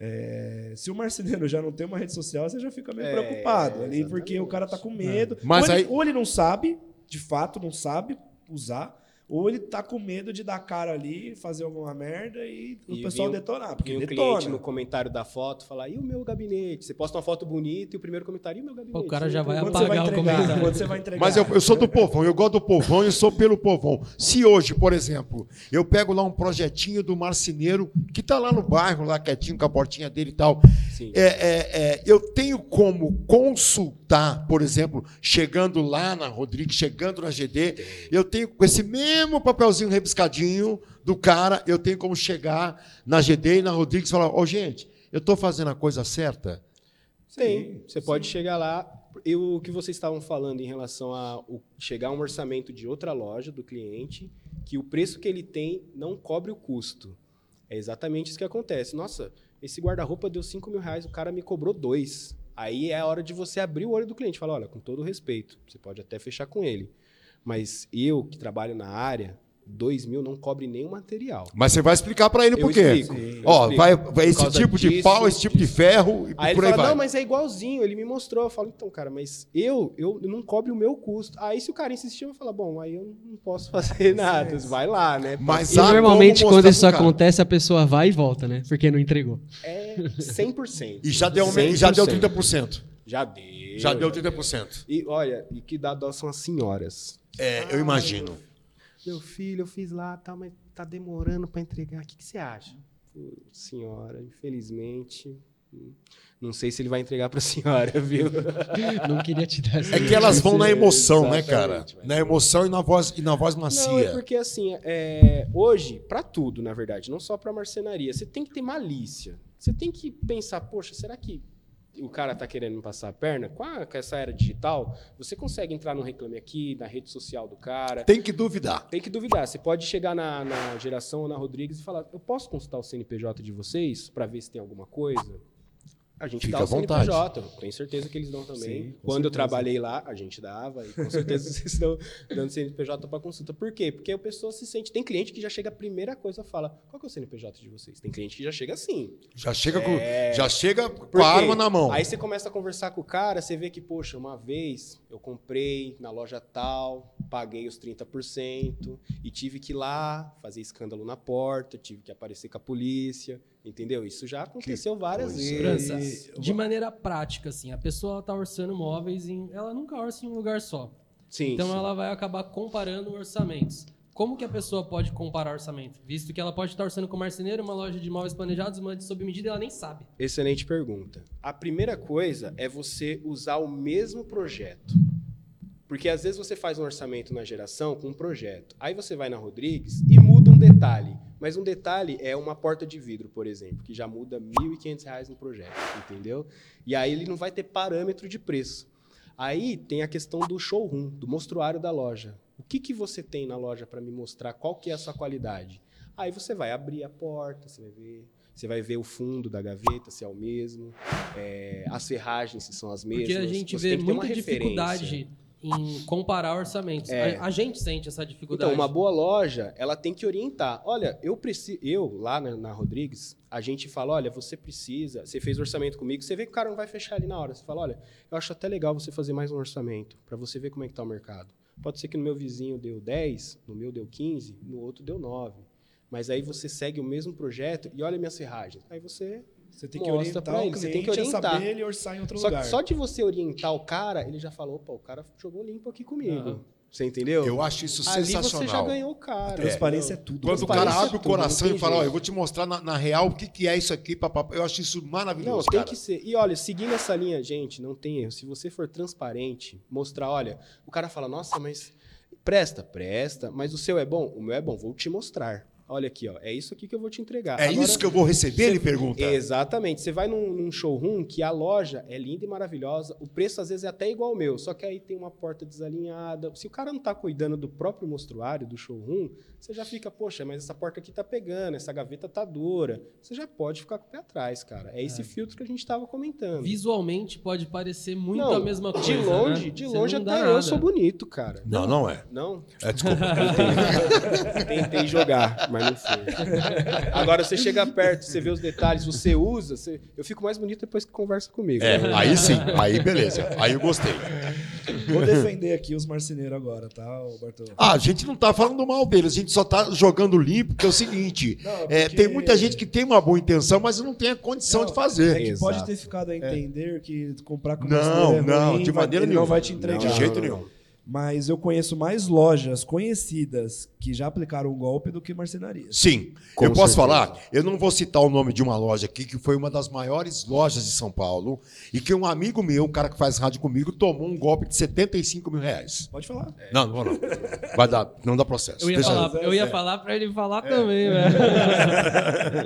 é, se o marceneiro já não tem uma rede social, você já fica meio É, preocupado ali, porque o cara tá com medo. Mas ou, aí- ele, ou ele não sabe, de fato, não sabe usar, ou ele tá com medo de dar cara ali, fazer alguma merda e o E pessoal o- detonar, porque Porque o detona. cliente no comentário da foto falar, e o meu gabinete? Você posta uma foto bonita e o primeiro comentário, e o meu gabinete? O cara já vai Quando você vai apagar o entregar? comentário. Quando você vai entregar? Mas eu, eu sou do povão, eu gosto do povão e sou pelo povão. Se hoje, por exemplo, eu pego lá um projetinho do marceneiro que está lá no bairro, lá quietinho com a portinha dele e tal, Sim. é, é, é, eu tenho como consultar, por exemplo, chegando lá na Rodrigues, chegando na GD, eu tenho com esse mesmo papelzinho rebiscadinho do cara, eu tenho como chegar na GD e na Rodrigues e falar: Ô, gente, eu estou fazendo a coisa certa? Tem. Você pode chegar lá. E o que vocês estavam falando em relação a o- chegar a um orçamento de outra loja do cliente, que o preço que ele tem não cobre o custo. É exatamente isso que acontece. Nossa, esse guarda-roupa deu 5 mil reais, o cara me cobrou dois. Aí é a hora de você abrir o olho do cliente e falar: olha, com todo respeito, você pode até fechar com ele. Mas eu, que trabalho na área, 2 mil não cobre nenhum material. Mas você vai explicar pra ele Eu por quê. explico, Ó, explico. vai, vai esse tipo de disso, pau, esse tipo de ferro e Aí ele por aí fala, vai. não, mas é igualzinho, ele me mostrou. Eu falo, então, cara, mas eu, eu não cobre o meu custo. Aí se o cara insistir, eu falar, bom, aí eu não posso fazer nada, vai lá, né? Mas E normalmente, quando isso acontece, a pessoa vai e volta, né? Porque não entregou. É 100%. E já deu, já deu 100%. 30%. Já deu. Já deu 30%. E olha, e que dá dó são as senhoras. É, eu imagino. Meu filho, eu fiz lá, tá, mas tá demorando pra entregar. O que, que você acha? Senhora, infelizmente. Não sei se ele vai entregar pra senhora, viu? Não queria te dar essa É que elas vão na emoção, né, cara? Na emoção e na voz, e na voz macia. Não, é porque assim, é, hoje, pra tudo, na verdade, não só pra marcenaria, você tem que ter malícia. Você tem que pensar, poxa, será que o cara tá querendo me passar a perna? Com, a- com essa era digital, você consegue entrar no Reclame Aqui, na rede social do cara. Tem que duvidar. Tem que duvidar. Você pode chegar na, na geração ou na Rodrigues e falar: Eu posso consultar o CNPJ de vocês para ver se tem alguma coisa? A gente Fica dá o. CNPJ. Tenho certeza que eles dão também. Sim, com Quando eu certeza. trabalhei lá, a gente dava. E com certeza vocês estão dando CNPJ para consulta. Por quê? Porque a pessoa se sente. Tem cliente que já chega a primeira coisa fala: Qual que é o CNPJ de vocês? Tem cliente que já chega assim. Já chega, com, É. já chega com a arma na mão. Aí você começa a conversar com o cara, você vê que, poxa, uma vez eu comprei na loja tal, paguei os 30% e tive que ir lá fazer escândalo na porta, tive que aparecer com a polícia, entendeu? Isso já aconteceu várias coisa. vezes. França, de maneira prática, assim, a pessoa tá orçando móveis em. Ela nunca orça em um lugar só. Sim, Então sim. ela vai acabar comparando orçamentos. Como que a pessoa pode comparar orçamento? Visto que ela pode estar orçando com o marceneiro, uma loja de móveis planejados, uma de sob medida, ela nem sabe. Excelente pergunta. A primeira coisa é você usar o mesmo projeto. Porque às vezes você faz um orçamento na geração com um projeto. Aí você vai na Rodrigues e muda um detalhe. Mas um detalhe é uma porta de vidro, por exemplo, que já muda 1.500 reais no projeto, entendeu? E aí ele não vai ter parâmetro de preço. Aí tem a questão do showroom, do mostruário da loja. O que, que você tem na loja para me mostrar qual que é a sua qualidade? Aí você vai abrir a porta, você vai ver, você vai ver o fundo da gaveta, se é o mesmo, é, as ferragens se são as mesmas. Porque a gente Você vê muita dificuldade em comparar orçamentos. É. A, a gente sente essa dificuldade. Então, uma boa loja, ela tem que orientar. Olha, eu preciso, eu lá na, na Rodrigues, a gente fala, olha, você precisa, você fez orçamento comigo, você vê que o cara não vai fechar ali na hora. Você fala, olha, eu acho até legal você fazer mais um orçamento para você ver como é que tá o mercado. Pode ser que no meu vizinho deu 10, no meu deu 15, no outro deu 9. Mas aí você segue o mesmo projeto e olha minhas ferragens. Aí você Você tem que Mostra orientar ele, você tem que orientar. saber ele orçar em outro só, lugar. só de você orientar o cara, ele já falou, opa, o cara jogou limpo aqui comigo. Aham. Você entendeu? Eu acho isso Ali sensacional. você já ganhou o cara. Transparência é, entendeu? tudo. Quando o cara abre o é tudo, coração não e fala, ó, eu vou te mostrar na, na real o que, que é isso aqui, papapá. Eu acho isso Não, maravilhoso, tem cara. que ser. E olha, seguindo essa linha, gente, não tem erro. Se você for transparente, mostrar, olha, o cara fala, nossa, mas presta, presta, mas o seu é bom? O meu é bom, vou te mostrar. Olha aqui, ó, é isso aqui que eu vou te entregar. É isso que eu vou receber, ele pergunta. Exatamente. Você vai num, num showroom que a loja é linda e maravilhosa, o preço às vezes é até igual ao meu, só que aí tem uma porta desalinhada. Se o cara não tá cuidando do próprio mostruário, do showroom, você já fica, poxa, mas essa porta aqui tá pegando, essa gaveta tá dura. Você já pode ficar com o pé atrás, cara. É esse filtro que a gente tava comentando. Visualmente pode parecer muito Não, a mesma coisa. De longe, né? de Você longe não até nada. eu sou bonito, cara. Não, não é. Não? É, desculpa. Tentei jogar, mas não foi. Agora você chega perto, você vê os detalhes, você usa, você- eu fico mais bonito depois que conversa comigo. É, aí sim, aí beleza. Aí eu gostei. Vou defender aqui os marceneiros agora, tá, Bartô? Ah, a gente não tá falando mal deles, a gente só tá jogando limpo, porque é o seguinte: Não, é, porque- tem muita gente que tem uma boa intenção, mas não tem a condição Não, de É fazer. que Exato. pode ter ficado a entender que comprar com Não, é não, ruim, de vai- maneira ele nenhuma. não vai te entregar. De jeito nenhum. Mas eu conheço mais lojas conhecidas que já aplicaram o golpe do que marcenarias. Sim, Com eu posso certeza. falar, eu não vou citar o nome de uma loja aqui, que foi uma das maiores lojas de São Paulo, e que um amigo meu, um cara que faz rádio comigo, tomou um golpe de 75 mil reais. Pode falar. Não, não vou não. Vai dar, não dá processo. Eu ia, Deixa- falar, eu ia falar pra ele falar também, velho.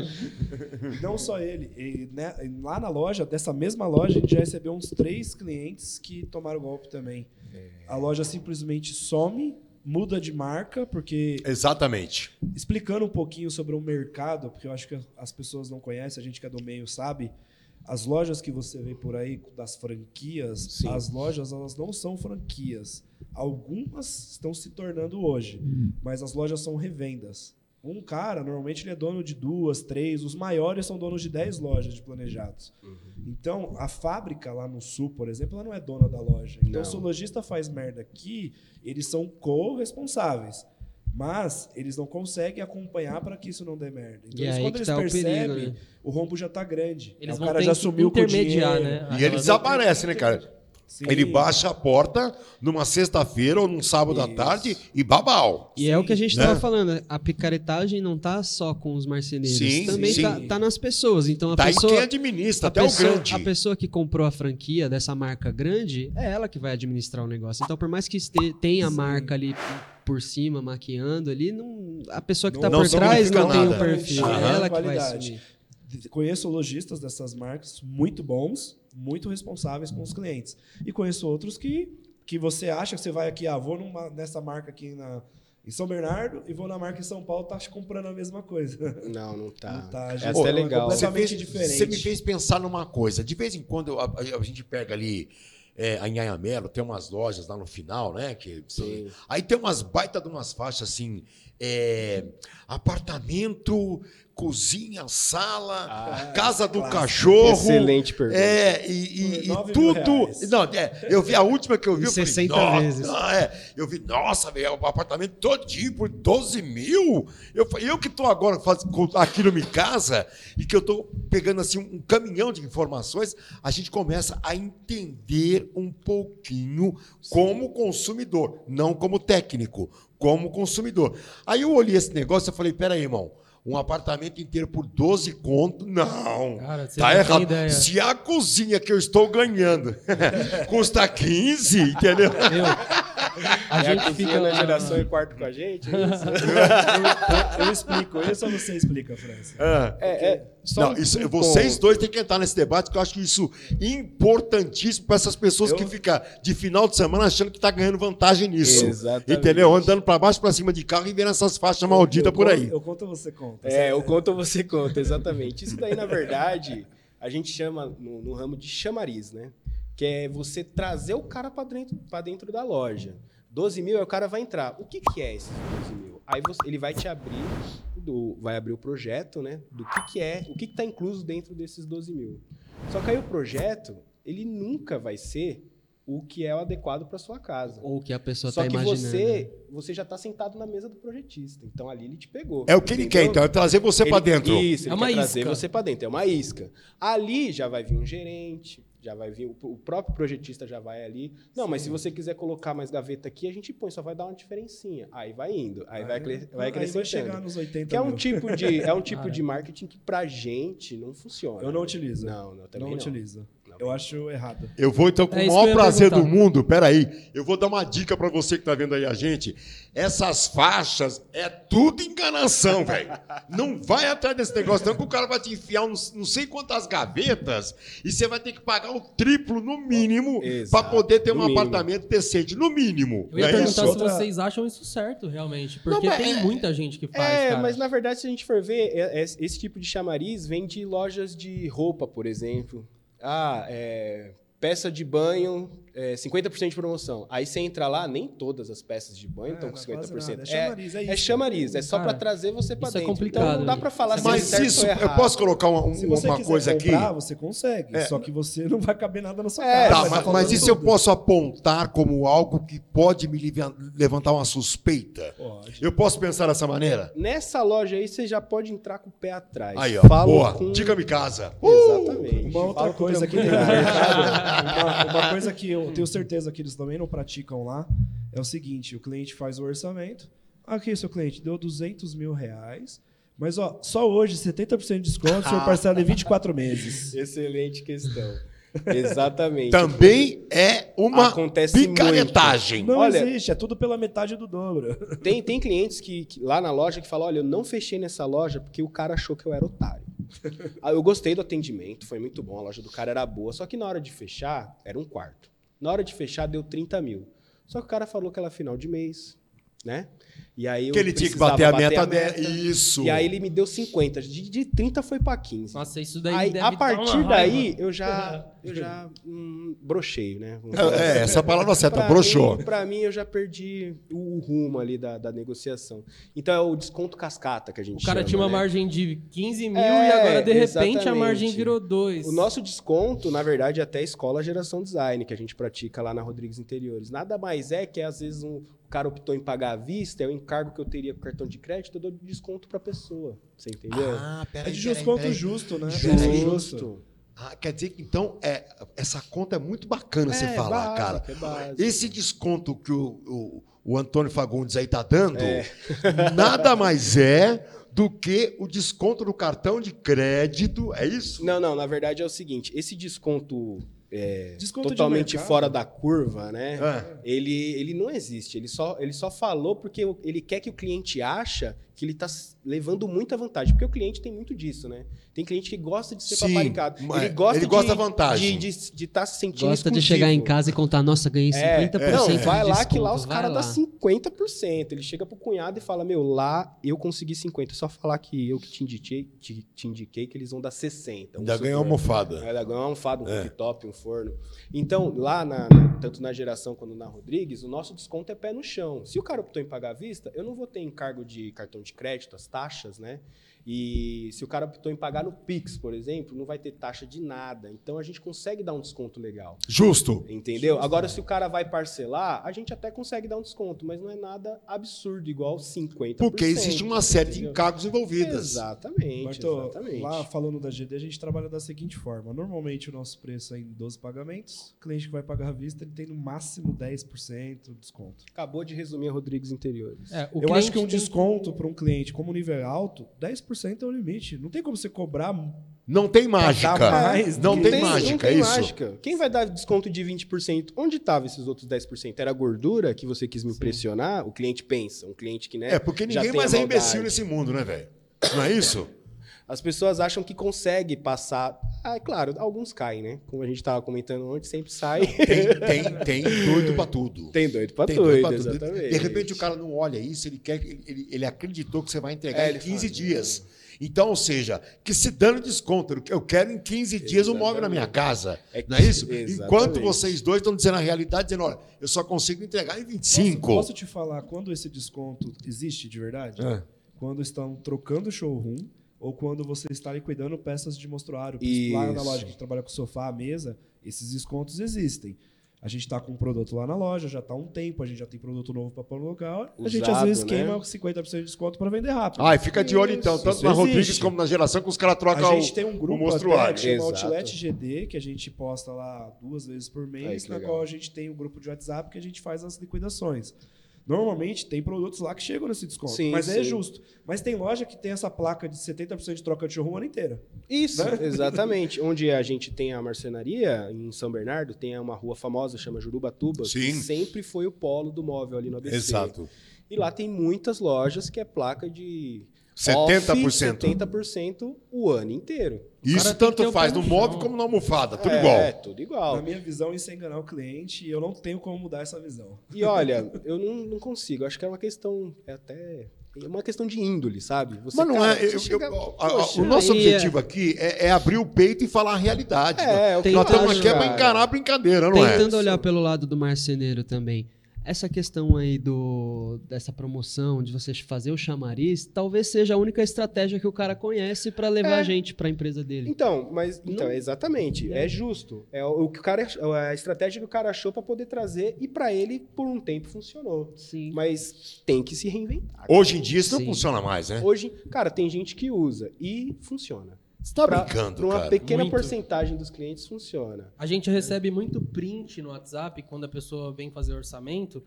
Não só ele. E, né, lá na loja, dessa mesma loja, a gente já recebeu uns três clientes que tomaram golpe também. A loja simplesmente some, muda de marca, porque Exatamente. explicando um pouquinho sobre o mercado, porque eu acho que as pessoas não conhecem, a gente que é do meio sabe, as lojas que você vê por aí das franquias, Sim. as lojas elas não são franquias. Algumas estão se tornando hoje, mas as lojas são revendas. Um cara, normalmente, ele é dono de duas, três. Os maiores são donos de dez lojas de planejados. Uhum. Então, a fábrica lá no sul, por exemplo, ela não é dona da loja. Então, Não. se o lojista faz merda aqui, eles são co-responsáveis. Mas eles não conseguem acompanhar para que isso não dê merda. Então, E eles- aí quando que eles tá o percebem, perigo, né? o rombo já tá grande. Eles o cara ter já sumiu com o dinheiro. né? E ele desaparece, né, cara? Sim. Ele baixa a porta numa sexta-feira ou num sábado à Isso. tarde e babau. E é o que a gente né? estava falando, a picaretagem não tá só com os marceneiros, Sim, também sim. Tá, tá nas pessoas. Então a Tá em pessoa, quem administra, a, até pessoa o grande. a pessoa que comprou a franquia dessa marca grande, é ela que vai administrar o negócio. Então por mais que este- tenha a marca ali por cima, maquiando ali, não, a pessoa que tá não por trás não tem o nada. perfil. Aham. É ela que vai assumir. Conheço lojistas dessas marcas muito bons, muito responsáveis com os clientes. E conheço outros que, que você acha que você vai aqui, ah, vou numa, nessa marca aqui na, em São Bernardo e vou na marca em São Paulo, tá comprando a mesma coisa. Não, não tá. Não tá, Essa gente. é legal. é Você, completamente fez- diferente. você me fez pensar numa coisa. De vez em quando a, a- a gente pega ali é, a Inhanhamelo, tem umas lojas lá no final, né? Que, Sim. Aí tem umas baita de umas faixas assim: é, apartamento, cozinha, sala, Ah, casa do clássico. cachorro. Excelente pergunta. É, e, e- e tudo. Não, é, eu vi a última que eu vi. E eu falei, 60 nossa, vezes. ah, é. Eu vi, nossa, velho, o apartamento todinho por 12 mil. Eu, falei, eu que estou agora faz, aqui no Mi Casa e que eu estou pegando assim um caminhão de informações, a gente começa a entender um pouquinho como consumidor, não como técnico, como consumidor. Aí eu olhei esse negócio e falei, peraí, irmão. Um apartamento inteiro por 12 conto? Não. Cara, você tá errado. ideia. Se a cozinha que eu estou ganhando custa 15, entendeu? Meu, a É gente a fica na geração e quarto com a gente? é isso? eu, eu explico, isso você explica, França. Ah. É, é, só Não, um- isso- um vocês dois têm que entrar nesse debate, que eu acho que isso é importantíssimo para essas pessoas Eu- que ficam de final de semana achando que tá ganhando vantagem nisso. Exatamente. Entendeu? Andando para baixo, para cima de carro e vendo essas faixas malditas Eu por aí. Eu conto, você conta. É, eu conto ou você conta, exatamente. Isso daí, na verdade, a gente chama no, no ramo de chamariz, né? Que é você trazer o cara para dentro, pra dentro da loja. 12 mil, aí o cara vai entrar. O que, que é esses 12 mil? Aí você- ele vai te abrir, do, vai abrir o projeto, né? Do que, que é, o que está incluso dentro desses 12 mil. Só que aí o projeto, ele nunca vai ser o que é o adequado para sua casa. Ou que a pessoa Só tá que imaginando. você, você já está sentado na mesa do projetista. Então ali ele te pegou. É o que ele quer, entendeu? então, é trazer você para dentro. Isso, ele É uma quer trazer isca. você para dentro. É uma isca. Ali já vai vir um gerente, já vai vir o, próprio projetista já vai ali. Não, mas se você quiser colocar mais gaveta aqui, a gente põe, só vai dar uma diferença. Aí vai indo, aí vai, cre- vai Aí vai chegar nos 80 Que é um tipo de é um tipo Cara. de marketing que pra gente não funciona. Eu não utilizo. Não, não, também não não. utilizo. Não. Eu acho errado. Eu vou então com É o maior prazer do mundo. Peraí, eu vou dar uma dica para você que tá vendo aí a gente. Essas faixas é tudo enganação, velho. Não vai atrás desse negócio, não, que o cara vai te enfiar uns, não sei quantas gavetas e você vai ter que pagar o triplo no mínimo para poder ter um no mínimo. apartamento decente, no mínimo. Eu ia não é perguntar isso? se Outra- vocês acham isso certo, realmente. Porque mas tem é- muita gente que faz, É, cara. mas na verdade, se a gente for ver, é- é- esse tipo de chamariz vem de lojas de roupa, por exemplo. Ah, é, peça de banho, é, 50% de promoção. Aí você entra lá, nem todas as peças de banho É, estão com é quase 50%. nada. É chamariz, é é, isso. chamariz, é só para trazer você para é dentro. complicado, então não dá né? para falar se é Mas certo isso, ou eu posso colocar uma, um- Se você uma coisa aqui? comprar, você consegue. É. Só que você não vai caber nada na sua É, casa. Tá, mas, tá mas faltando isso eu tudo. posso apontar como algo que pode me levan- levantar uma suspeita? Pode. Eu posso pensar dessa maneira? Nessa loja aí, você já pode entrar com o pé atrás. Aí, ó. Falo Boa. com- Dica-me casa. Exatamente. Uma outra Falo com coisa que tem mercado, uma, uma coisa que eu tenho certeza que eles também não praticam lá, é o seguinte: o cliente faz o orçamento. Aqui, seu cliente, deu 200 mil reais. Mas ó, só hoje, 70% de desconto, o senhor parcela em 24 meses. Excelente questão. Exatamente. Também é uma Acontece picaretagem. Não Olha- existe, é tudo pela metade do dobro. Tem, tem clientes que, que- lá na loja que falam: olha, eu não fechei nessa loja porque o cara achou que eu era otário. Ah, eu gostei do atendimento, foi muito bom, a loja do cara era boa, só que na hora de fechar, era um quarto. Na hora de fechar, deu 30 mil. Só que o cara falou que era final de mês, né? E aí eu Que ele tinha que bater a meta dele. Isso. E aí ele me deu 50. De, de 30 foi pra 15. Nossa, isso daí Aí, deve a dar partir uma daí, raiva. eu já, eu já hum, brochei, né? É, é, essa a palavra certa, Pra broxou. mim- Pra mim, eu já perdi o, o rumo ali da, da negociação. Então é o desconto cascata que a gente O cara chama, tinha uma né? margem de 15 mil É, e agora, de repente, exatamente. a margem virou 2. O nosso desconto, na verdade, é até a escola geração design, que a gente pratica lá na Rodrigues Interiores. Nada mais é que, às vezes, um, cara optou em pagar à vista, é o encargo que eu teria com cartão de crédito, eu dou desconto pra pessoa. Você entendeu? Ah, É de desconto peraí. justo, né? Justo. É Justo. Ah, quer dizer que então é, essa conta é muito bacana você É, falar, básico, cara. é. Esse desconto que o, o, o Antônio Fagundes aí tá dando, É. nada mais é do que o desconto no cartão de crédito, é isso? Não, não, na verdade é o seguinte, esse desconto, é, totalmente fora da curva, né? É. Ele, ele não existe. Ele só, ele só falou porque ele quer que o cliente acha que ele está levando muita vantagem. Porque o cliente tem muito disso, né? Tem cliente que gosta de ser Sim, paparicado. Ele gosta, ele gosta de, da vantagem. De estar de, estar se sentindo Gosta de exclusivo. chegar em casa e contar, nossa, ganhei 50% É, não, de vai lá que lá os caras dão 50%. Ele chega pro cunhado e fala: Meu, lá eu consegui 50%. É só falar que eu que te indiquei, te, te indiquei que eles vão dar 60%. Ainda vamos ganhou uma almofada. Ela ganhou uma almofada, um É. cooktop, um forno. Então, lá, na- na- tanto na geração quanto na Rodrigues, o nosso desconto é pé no chão. Se o cara optou em pagar à vista, eu não vou ter encargo de cartão de crédito, as taxas, né? E se o cara optou em pagar no Pix, por exemplo, não vai ter taxa de nada. Então, a gente consegue dar um desconto legal. Justo. Entendeu? Agora, se o cara vai parcelar, a gente até consegue dar um desconto, mas não é nada absurdo, igual 50%. Porque existe uma série de encargos envolvidos. Exatamente, Bartô, exatamente. lá falando da GD, a gente trabalha da seguinte forma. Normalmente o nosso preço é em 12 pagamentos. O cliente que vai pagar à vista, ele tem no máximo 10% de desconto. Acabou de resumir a Rodrigues Interiores. É, o Eu acho que um desconto para um cliente como nível é alto, 10% é o limite. Não tem como você cobrar Não tem mágica. mais, não, não tem, tem- mágica, não tem é isso? mágica. Quem vai dar desconto de 20%? Onde estava esses outros 10%? Era a gordura que você quis me impressionar? O cliente pensa, um cliente que, né? É, porque ninguém mais é imbecil nesse mundo, né, velho? Não é isso? As pessoas acham que consegue passar. Ah, é claro, alguns caem, né? Como a gente estava comentando ontem, sempre sai. Tem, tem, tem doido pra tudo. Tem doido pra Tem doido, pra tudo. exatamente. De repente o cara não olha isso, ele quer, ele, ele acreditou que você vai entregar É, em ele 15 fala, dias. Então, ou seja, que se dando desconto, eu quero em 15 dias o móvel na minha casa. É que- não é isso? exatamente. Enquanto vocês dois estão dizendo a realidade, dizendo, olha, eu só consigo entregar em 25. Posso, posso te falar quando esse desconto existe de verdade? É. Quando estão trocando o showroom ou quando você está liquidando peças de mostruário. Lá na loja que a trabalha com sofá, mesa, esses descontos existem. A gente está com um produto lá na loja, já está há um tempo, a gente já tem produto novo para pôr no local. a gente às Usado, vezes né? queima 50% de desconto para vender rápido. Ai, fica de olho então, tanto isso na Rodrigues existe. como na geração, que os caras trocam A o, gente tem um grupo até que chama. Outlet GD, que a gente posta lá duas vezes por mês, que na legal. qual a gente tem um grupo de WhatsApp que a gente faz as liquidações. Normalmente tem produtos lá que chegam nesse desconto, Sim, mas é sim. justo. Mas tem loja que tem essa placa de 70% de troca de showroom o ano inteiro. Isso, Né? exatamente. Onde a gente tem a marcenaria, em São Bernardo, tem uma rua famosa, chama Jurubatuba, que Sim. sempre foi o polo do móvel ali no ABC. Exato. E lá tem muitas lojas que é placa de 70%. off 70% o ano inteiro. Isso tanto faz no móvel como na almofada, tudo é, igual. É, tudo igual. Na minha visão, isso é enganar o cliente e eu não tenho como mudar essa visão. E olha, eu não, não consigo. Acho que é uma questão, é até é uma questão de índole, sabe? Você, Mas não cara, é. eu- chega- eu- Poxa, o nosso objetivo aqui é, é abrir o peito e falar a realidade. É, é o que Nós estamos aqui é para cara. encarar a brincadeira, não é? Tentando olhar pelo lado do marceneiro também. Essa questão aí do, dessa promoção, de você fazer o chamariz, talvez seja a única estratégia que o cara conhece para levar É. a gente para a empresa dele. Então, mas então, Não- exatamente, é justo. É o que o cara a estratégia que o cara achou para poder trazer e para ele por um tempo funcionou. Sim. Mas tem que se reinventar. Hoje em dia isso não Sim. funciona mais, né? Hoje, cara, tem gente que usa e funciona. Você tá Pra- brincando, pra uma cara. pequena Muito. porcentagem dos clientes funciona. A gente recebe muito print no WhatsApp quando a pessoa vem fazer orçamento.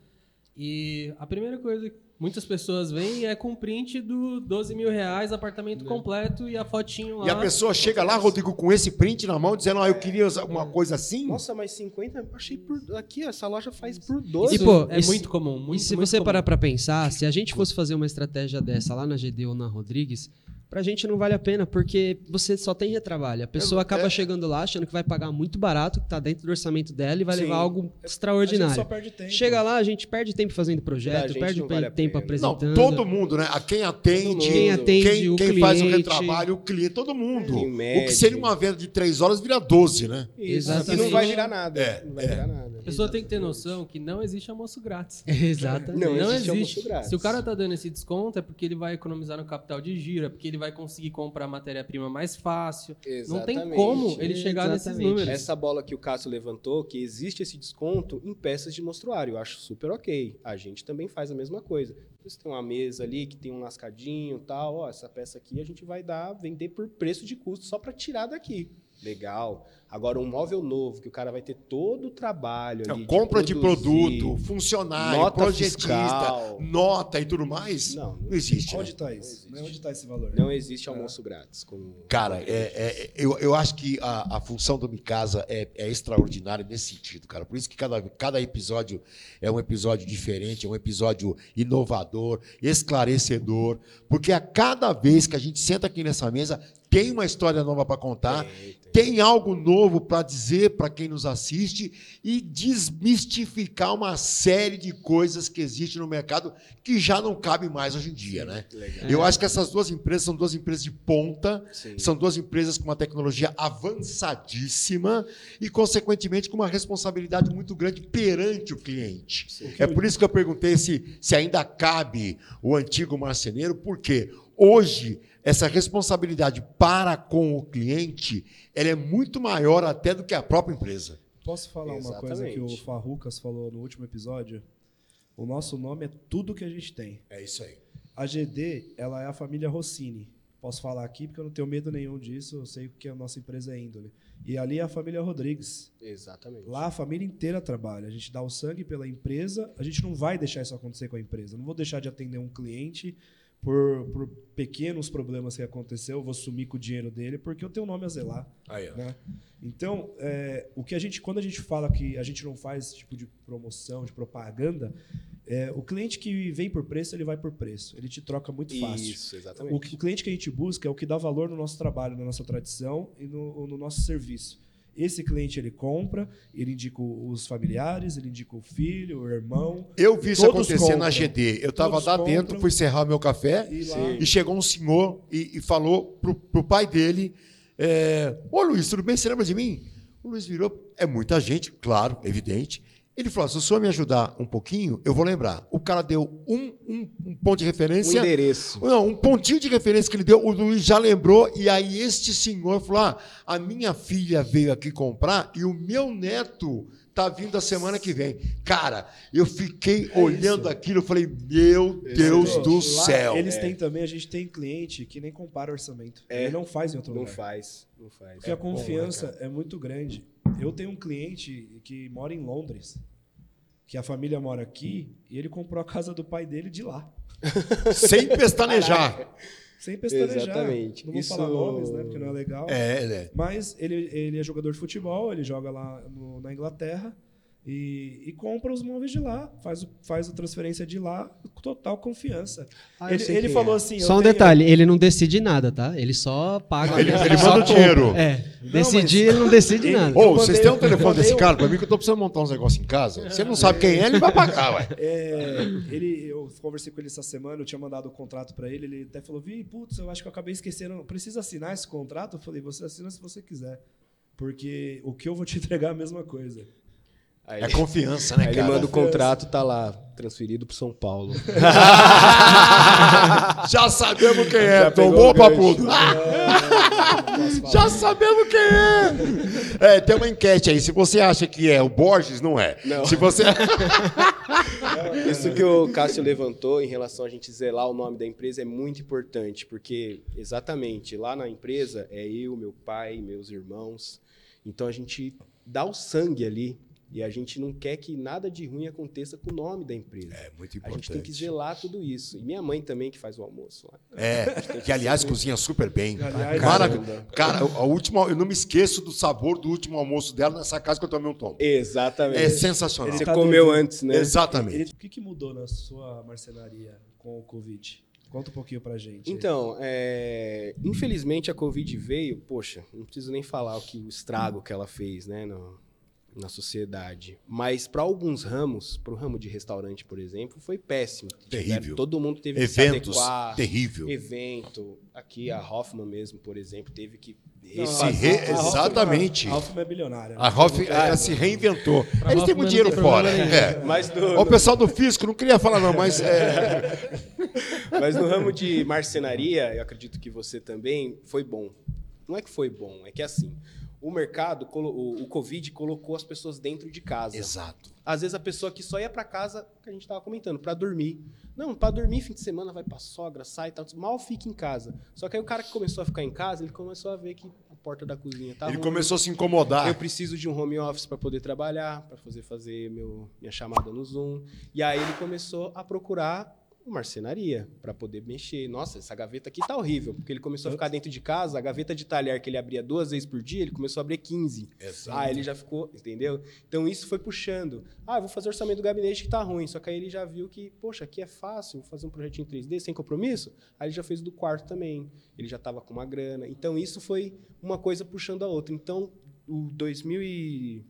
E a primeira coisa que muitas pessoas vêm é com print do 12 mil reais, apartamento completo e a fotinho lá. E a pessoa chega lá, Rodrigo, com esse print na mão, dizendo, ah, eu queria usar uma coisa assim. Nossa, mas 50, eu achei por aqui, essa loja faz por 12. E, pô, é e se- muito comum. Muito, e se muito você comum. parar pra pensar, se a gente fosse fazer uma estratégia dessa lá na GD ou na Rodrigues, Pra gente não vale a pena, porque você só tem retrabalho. A pessoa É, acaba é. chegando lá achando que vai pagar muito barato, que tá dentro do orçamento dela e vai Sim. levar algo A gente extraordinário. só perde tempo. Chega lá, a gente perde tempo fazendo projeto, perde não vale tempo pena. Não, apresentando. todo mundo, né? A quem atende, Quem atende, quem, o quem faz o cliente. retrabalho, o cliente, todo mundo. Quem O que seria uma venda de três horas vira 12, né? Exatamente. E não vai virar nada. É, não vai é. virar nada. A pessoa tem que ter noção que não existe almoço grátis. Exatamente. Não Não existe existe. almoço grátis. Se o cara tá dando esse desconto, é porque ele vai economizar no capital de giro, é porque ele vai conseguir comprar matéria-prima mais fácil. Não tem Exatamente. como ele chegar nesses Exatamente. números. Essa bola que o Cássio levantou, que existe esse desconto em peças de mostruário, eu acho super ok. A gente também faz a mesma coisa. Você tem uma mesa ali que tem um lascadinho e tal, ó, essa peça aqui a gente vai dar, vender por preço de custo só para tirar daqui. Legal. Agora, um móvel novo, que o cara vai ter todo o trabalho Não, ali. compra de, produzir, produto, funcionário, nota projetista, fiscal. nota e tudo mais. Não, Não existe. né? Onde está isso? Né? Onde está esse valor? Não existe almoço grátis. Como... Cara, é, é- eu, eu acho que a, a função do Mikasa é, é extraordinária nesse sentido, cara. Por isso que cada, cada episódio é um episódio diferente, é um episódio inovador, esclarecedor, porque a cada vez que a gente senta aqui nessa mesa, tem uma história nova para contar, tem algo novo para dizer para quem nos assiste e desmistificar uma série de coisas que existem no mercado que já não cabe mais hoje em dia, né? Legal. Eu acho que essas duas empresas são duas empresas de ponta, Sim. são duas empresas com uma tecnologia avançadíssima e, consequentemente, com uma responsabilidade muito grande perante o cliente. É por isso que eu perguntei se, se ainda cabe o antigo marceneiro, porque hoje essa responsabilidade para com o cliente ela é muito maior até do que a própria empresa. Posso falar uma coisa que o Exatamente. Farrucas falou no último episódio? O nosso nome é tudo que a gente tem. É isso aí. A GD, ela é a família Rossini. Posso falar aqui porque eu não tenho medo nenhum disso, eu sei que a nossa empresa é índole. E ali é a família Rodrigues. Exatamente. Lá a família inteira trabalha. A gente dá o sangue pela empresa, a gente não vai deixar isso acontecer com a empresa. Eu não vou deixar de atender um cliente por, por pequenos problemas que aconteceu, eu vou sumir com o dinheiro dele porque eu tenho um nome a zelar. Aí, ó. né? Então, é, o que a gente, quando a gente fala que a gente não faz esse tipo de promoção, de propaganda, é, o cliente que vem por preço, ele vai por preço. Ele te troca muito fácil. Isso, O, exatamente. que- o cliente que a gente busca é o que dá valor no nosso trabalho, na nossa tradição e no, no nosso serviço. Esse cliente ele compra, ele indica os familiares, ele indica o filho, o irmão. Eu vi isso acontecer na compram. GD. Eu estava lá dentro, compram. fui serrar meu café E lá, e chegou um senhor e, e falou pro, pro pai dele: é, Ô Luiz, tudo bem? Você lembra de mim? O Luiz virou, é muita gente, claro, evidente. Ele falou: se o senhor me ajudar um pouquinho, eu vou lembrar. O cara deu um, um, um ponto de referência. endereço. Não, um pontinho de referência que ele deu, o Luiz já lembrou, e aí este senhor falou: ah, a minha filha veio aqui comprar e o meu neto tá vindo a semana que vem. Cara, eu fiquei É olhando isso. aquilo, eu falei, meu Deus do Lá, céu. Eles têm também, a gente tem cliente que nem compara orçamento. É. Ele não faz em outro Não lugar. faz. Não faz. Porque a confiança é muito grande. Eu tenho um cliente que mora em Londres, que a família mora aqui, e ele comprou a casa do pai dele de lá. Sem pestanejar. Sem pestanejar. Exatamente. Não vou Isso- falar nomes, né? Porque não é legal. É, né? Mas ele, ele é jogador de futebol, ele joga lá no- na Inglaterra e, e compra os móveis de lá, faz, o- faz a transferência de lá, com total confiança. Ah, ele ele falou é. assim: Só um tenho- detalhe, ele não decide nada, tá? Ele só paga. Ele- mesmo, ele só manda o dinheiro. É. Não, Decidir, mas- ele não decide Ele- nada. Ô, Eu vocês têm um telefone mandei desse um- cara pra mim que eu tô precisando montar uns negócios em casa? Você não sabe quem é, ele vai pagar, ué. É, ele, eu conversei com ele essa semana, eu tinha mandado o contrato pra ele, ele até falou: Vi, putz, eu acho que eu acabei esquecendo. Precisa assinar esse contrato? Eu falei: Você assina se você quiser. Porque o que eu vou te entregar é a mesma coisa. Aí, É confiança, né, aí ele cara? manda o contrato, tá lá, transferido pro São Paulo. Já sabemos quem é, Já tomou, papudo. Já sabemos quem é. É, tem uma enquete aí. Se você acha que é o Borges, não é. Não. Se você. Isso que o Cássio levantou em relação a gente zelar o nome da empresa é muito importante, porque exatamente lá na empresa é eu, meu pai, meus irmãos. Então a gente dá o sangue ali e a gente não quer que nada de ruim aconteça com o nome da empresa. É muito A gente tem que zelar tudo isso. E minha mãe também que faz o almoço lá. É, que aliás cozinha super bem. Aliás, Maravilha. Cara, a última, eu não me esqueço do sabor do último almoço dela nessa casa que eu tomei um tom. Exatamente. É sensacional. Ele Você tá comeu devendo. antes, né? Exatamente. Ele- o que, que mudou na sua marcenaria com o Covid? Conta um pouquinho pra gente. Então, é, infelizmente a Covid veio, poxa, não preciso nem falar o que o estrago que ela fez, né, no, na sociedade. Mas para alguns ramos, para o ramo de restaurante, por exemplo, foi péssimo. Terrível. Tiveram- Todo mundo teve Eventos, que se adequar. terrível. Evento. Aqui a Hoffman mesmo, por exemplo, teve que Não, se a- re- a- a Hoffman- exatamente. A Hoffman é bilionária. A Hoff ela se reinventou. Pra Eles têm Hoffman muito dinheiro fora. É. Mas no, O pessoal do fisco, não queria falar não, mas é, Mas no ramo de marcenaria, eu acredito que você também, foi bom. Não é que foi bom, é que assim, o mercado, o, o Covid colocou as pessoas dentro de casa. exato. Às vezes a pessoa que só ia para casa, que a gente estava comentando, para dormir. Não, para dormir fim de semana vai para sogra, sai e tal, mal fica em casa. Só que aí o cara que começou a ficar em casa, ele começou a ver que a porta da cozinha tá Ele ruim. começou a se incomodar. Eu preciso de um home office para poder trabalhar, para fazer fazer meu, minha chamada no Zoom. E aí ele começou a procurar marcenaria para poder mexer. Nossa, essa gaveta aqui tá horrível, porque ele começou a ficar dentro de casa, a gaveta de talher que ele abria duas vezes por dia, ele começou a abrir 15. Exato. Ah, ele já ficou, entendeu? Então isso foi puxando. Ah, vou fazer orçamento do gabinete que tá ruim. Só que aí ele já viu que, poxa, aqui é fácil, vou fazer um projetinho 3D sem compromisso. Aí ele já fez o do quarto também. Ele já tava com uma grana. Então isso foi uma coisa puxando a outra. Então, o 2020 e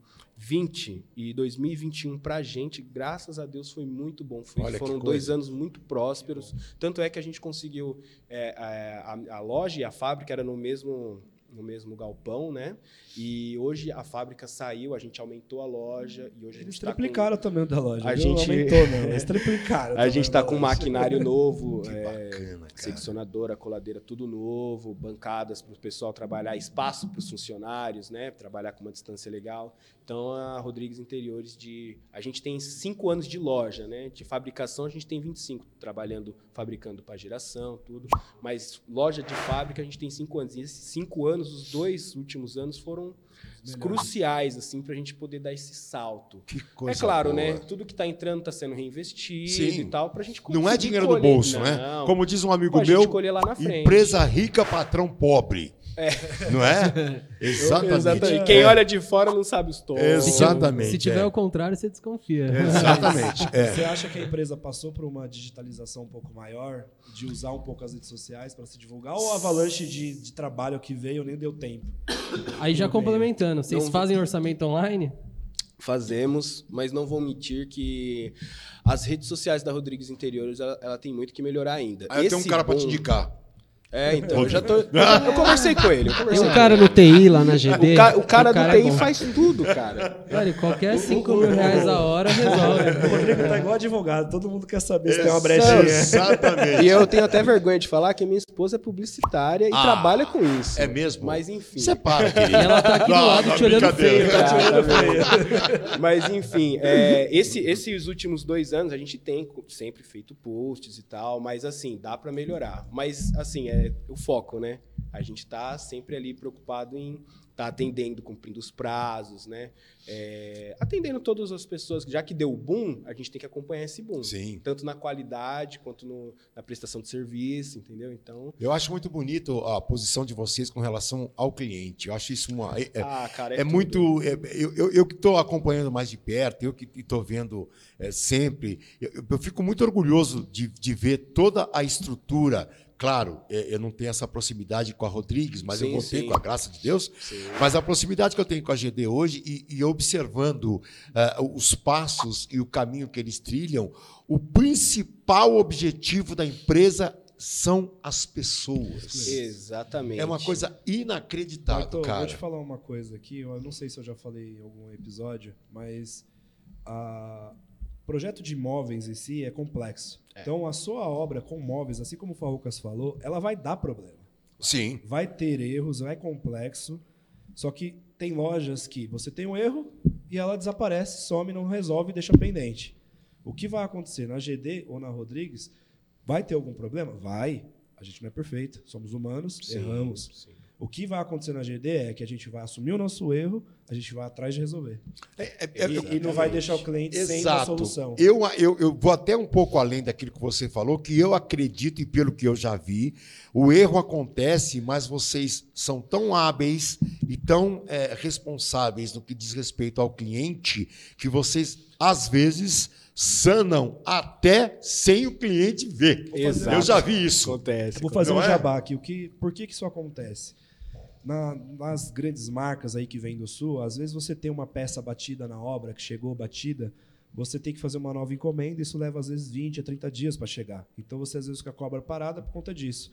2021 pra gente, graças a Deus, foi muito bom. Foi- foram dois anos muito prósperos. Tanto é que a gente conseguiu. é, a, a- a loja e a fábrica era no mesmo, no mesmo galpão, né? E hoje a fábrica saiu, a gente aumentou a loja e hoje a Eles gente tá com- triplicaram o tamanho da loja. A viu? gente- aumentou, não. Eles triplicaram. A gente tá da com maquinário novo, Que é, bacana, seccionadora, coladeira, tudo novo, bancadas para o pessoal trabalhar, espaço para os funcionários, né? Trabalhar com uma distância legal. Então a Rodrigues Interiores de, a gente tem cinco anos de loja, né? De fabricação a gente tem 25 trabalhando, fabricando para geração, tudo. Mas loja de fábrica a gente tem cinco anos. E esses cinco anos, os dois últimos anos foram cruciais assim para a gente poder dar esse salto. Que coisa é claro, boa. né? Tudo que está entrando está sendo reinvestido Sim. e tal para a gente Não é dinheiro do colher. bolso, né? Não. Como diz um amigo meu, colher lá na frente. empresa rica, patrão pobre. Não é? Exatamente. Exatamente. Quem olha de fora não sabe os tons. Exatamente. Se tiver é. ao contrário, você desconfia. Exatamente. é. Você acha que a empresa passou por uma digitalização um pouco maior, de usar um pouco as redes sociais para se divulgar, ou a avalanche de, de trabalho que veio nem deu tempo? Aí já complementando, vocês Não- fazem orçamento online? Fazemos, mas não vou mentir que as redes sociais da Rodrigues Interiores, ela, ela tem muito que melhorar ainda. Aí eu tenho um Esse cara pra te boom- indicar. É, então, eu já tô... Eu conversei com ele. Eu Tem conversei um cara no TI lá na GD. O, ca- o cara do é TI bom. faz tudo, cara. Velho, qualquer 5 mil reais a hora resolve. O Rodrigo tá igual advogado, todo mundo quer saber se tem uma brechinha. Exatamente. E eu tenho até vergonha de falar que minha esposa é publicitária e Ah, trabalha com isso. é mesmo? Mas enfim. Separa, querido. E ela tá aqui do lado não, te olhando feio. Tá te olhando feio. Mas enfim, é, esse- esses últimos dois anos a gente tem sempre feito posts e tal, mas assim, dá pra melhorar. Mas assim, é o foco, né? A gente tá sempre ali preocupado em tá atendendo, cumprindo os prazos, né? É, atendendo todas as pessoas, já que deu o boom, a gente tem que acompanhar esse boom. Sim. Tanto na qualidade quanto no- na prestação de serviço, entendeu? Então, Eu acho muito bonito a posição de vocês com relação ao cliente. Eu acho isso uma. É, é- ah, cara, é tudo. muito. é- eu, eu, eu que estou acompanhando mais de perto, eu que estou vendo é, sempre, eu, eu- eu fico muito orgulhoso de, de ver toda a estrutura. Claro, é, eu não tenho essa proximidade com a Rodrigues, mas eu Sim, vou ter, sim. com a graça de Deus. Sim. Mas a proximidade que eu tenho com a GD hoje e, e observando ah, os passos e o caminho que eles trilham, o principal objetivo da empresa são as pessoas. Exatamente. É uma coisa inacreditável, Arthur, cara. Vou te falar uma coisa aqui, eu não sei se eu já falei em algum episódio, mas o projeto de imóveis em si é complexo. Então, a sua obra com móveis, assim como o Farrucas falou, ela vai dar problema. Sim. Vai ter erros, é complexo, só que tem lojas que você tem um erro e ela desaparece, some, não resolve e deixa pendente. O que vai acontecer na GD ou na Rodrigues? Vai ter algum problema? Vai. A gente não é perfeito, somos humanos, Sim, erramos. sim. O que vai acontecer na GD é que a gente vai assumir o nosso erro, a gente vai atrás de resolver. É- é- E, e não vai deixar o cliente sem a Exato. solução. Eu, eu, eu vou até um pouco além daquilo que você falou, que eu acredito e pelo que eu já vi, o erro acontece, mas vocês são tão hábeis e tão é, responsáveis no que diz respeito ao cliente que vocês, às vezes, sanam até sem o cliente ver. Exato. Eu já vi isso. Acontece. Vou fazer Não um é? jabá aqui. O que, por que, que isso acontece? Na- nas grandes marcas aí que vêm do sul, às vezes você tem uma peça batida na obra, que chegou batida, você tem que fazer uma nova encomenda, isso leva às vezes 20 a 30 dias para chegar. Então você às vezes fica com a cobra parada por conta disso.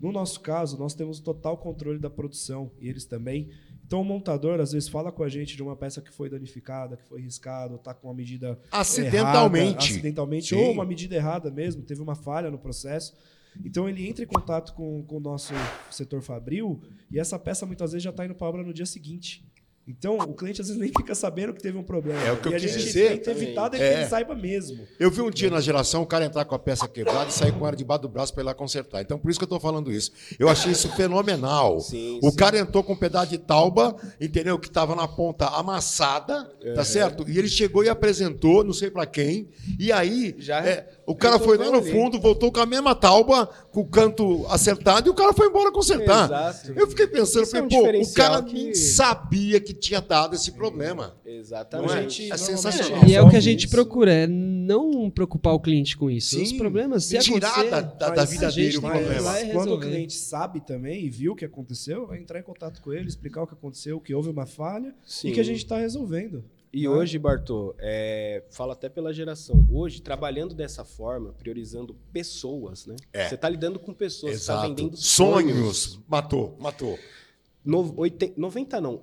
No nosso caso, nós temos total controle da produção e eles também. Então o montador às vezes fala com a gente de uma peça que foi danificada, que foi riscada, está com uma medida Acidentalmente. errada, acidentalmente Sim. ou uma medida errada mesmo, teve uma falha no processo. Então ele entra em contato com, com o nosso setor fabril e essa peça muitas vezes já está indo para obra no dia seguinte. Então o cliente às vezes nem fica sabendo que teve um problema. É o que eu e a quis gente dizer. tenta evitar de que É. ele saiba mesmo. Eu vi um dia na geração o cara entrar com a peça quebrada e sair com ela debaixo do braço para ir lá consertar. Então, por isso que eu estou falando isso. Eu achei isso fenomenal. Sim, o sim. cara entrou com um pedaço de tauba, entendeu? Que estava na ponta amassada, tá certo? E ele chegou e apresentou, não sei para quem. E aí, Já é, o cara foi lá no fundo, voltou com a mesma tauba, com o canto acertado, e o cara foi embora consertar. Exato. Eu fiquei pensando, é falei, um pô, o cara que- nem sabia que tinha dado esse problema. Exatamente. Não é? gente, É sensacional. E é o que a gente isso. procura, é não preocupar o cliente com isso. Os Sim, problemas, se tirar da, da- da vida dele o que problema. Quando o cliente sabe também e viu o que aconteceu, vai entrar em contato com ele, explicar o que aconteceu, que houve uma falha Sim. e que a gente está resolvendo. E né? hoje, Bartô, é, fala até pela geração. Hoje, trabalhando dessa forma, priorizando pessoas, né? É. Você está lidando com pessoas, você está Exato. vendendo Sonhos. sonhos. Matou, matou. No, oiten- 90 não,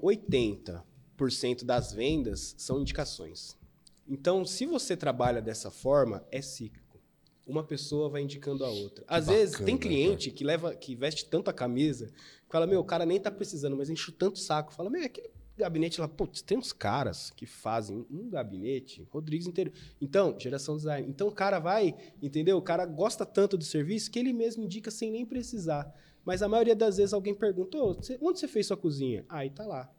80% das vendas são indicações. Então, se você trabalha dessa forma, é cíclico. Uma pessoa vai indicando a outra. Às vezes, tem cliente que leva, que veste tanto a camisa, que fala, meu, o cara nem tá precisando, mas enche tanto o saco. Fala, meu, é aquele gabinete lá, putz, tem uns caras que fazem um gabinete, Rodrigues inteiro. Então, geração design. Então, o cara vai, entendeu? O cara gosta tanto do serviço que ele mesmo indica sem nem precisar. Mas a maioria das vezes alguém perguntou, onde você fez sua cozinha? Aí tá lá.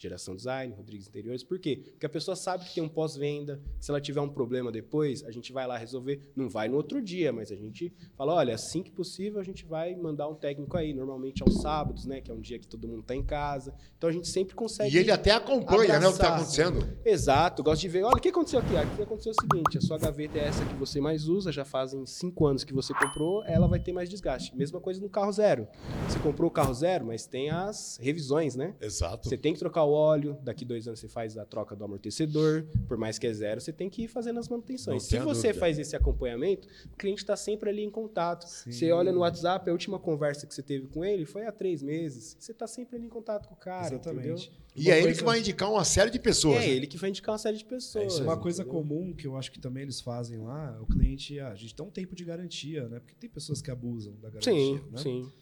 Geração Design, Rodrigues Interiores. Por quê? Porque a pessoa sabe que tem um pós-venda. Se ela tiver um problema depois, a gente vai lá resolver. Não vai no outro dia, mas a gente fala: olha, assim que possível, a gente vai mandar um técnico aí. Normalmente aos sábados, né? Que é um dia que todo mundo está em casa. Então a gente sempre consegue. E ele até acompanha né, o que está acontecendo. Exato, gosto de ver. Olha, o que aconteceu aqui? O que aconteceu o seguinte: a sua gaveta é essa que você mais usa, já fazem cinco anos que você comprou, ela vai ter mais desgaste. Mesma coisa no carro zero. Você comprou o carro zero, mas tem as revisões, né? Exato. Você tem que trocar o óleo, daqui dois anos você faz a troca do amortecedor, por mais que é zero, você tem que ir fazendo as manutenções. Não Se você dúvida. faz esse acompanhamento, o cliente está sempre ali em contato. Você olha no WhatsApp, a última conversa que você teve com ele foi há três meses. Você está sempre ali em contato com o cara, entendeu? Exatamente. E Uma é ele coisa- que vai indicar uma série de pessoas. é né? ele que vai indicar uma série de pessoas. Uma coisa entendeu? comum que eu acho que também eles fazem lá, é o cliente, ah, a gente dá um tempo de garantia, né? Porque tem pessoas que abusam da garantia, Sim, né? sim.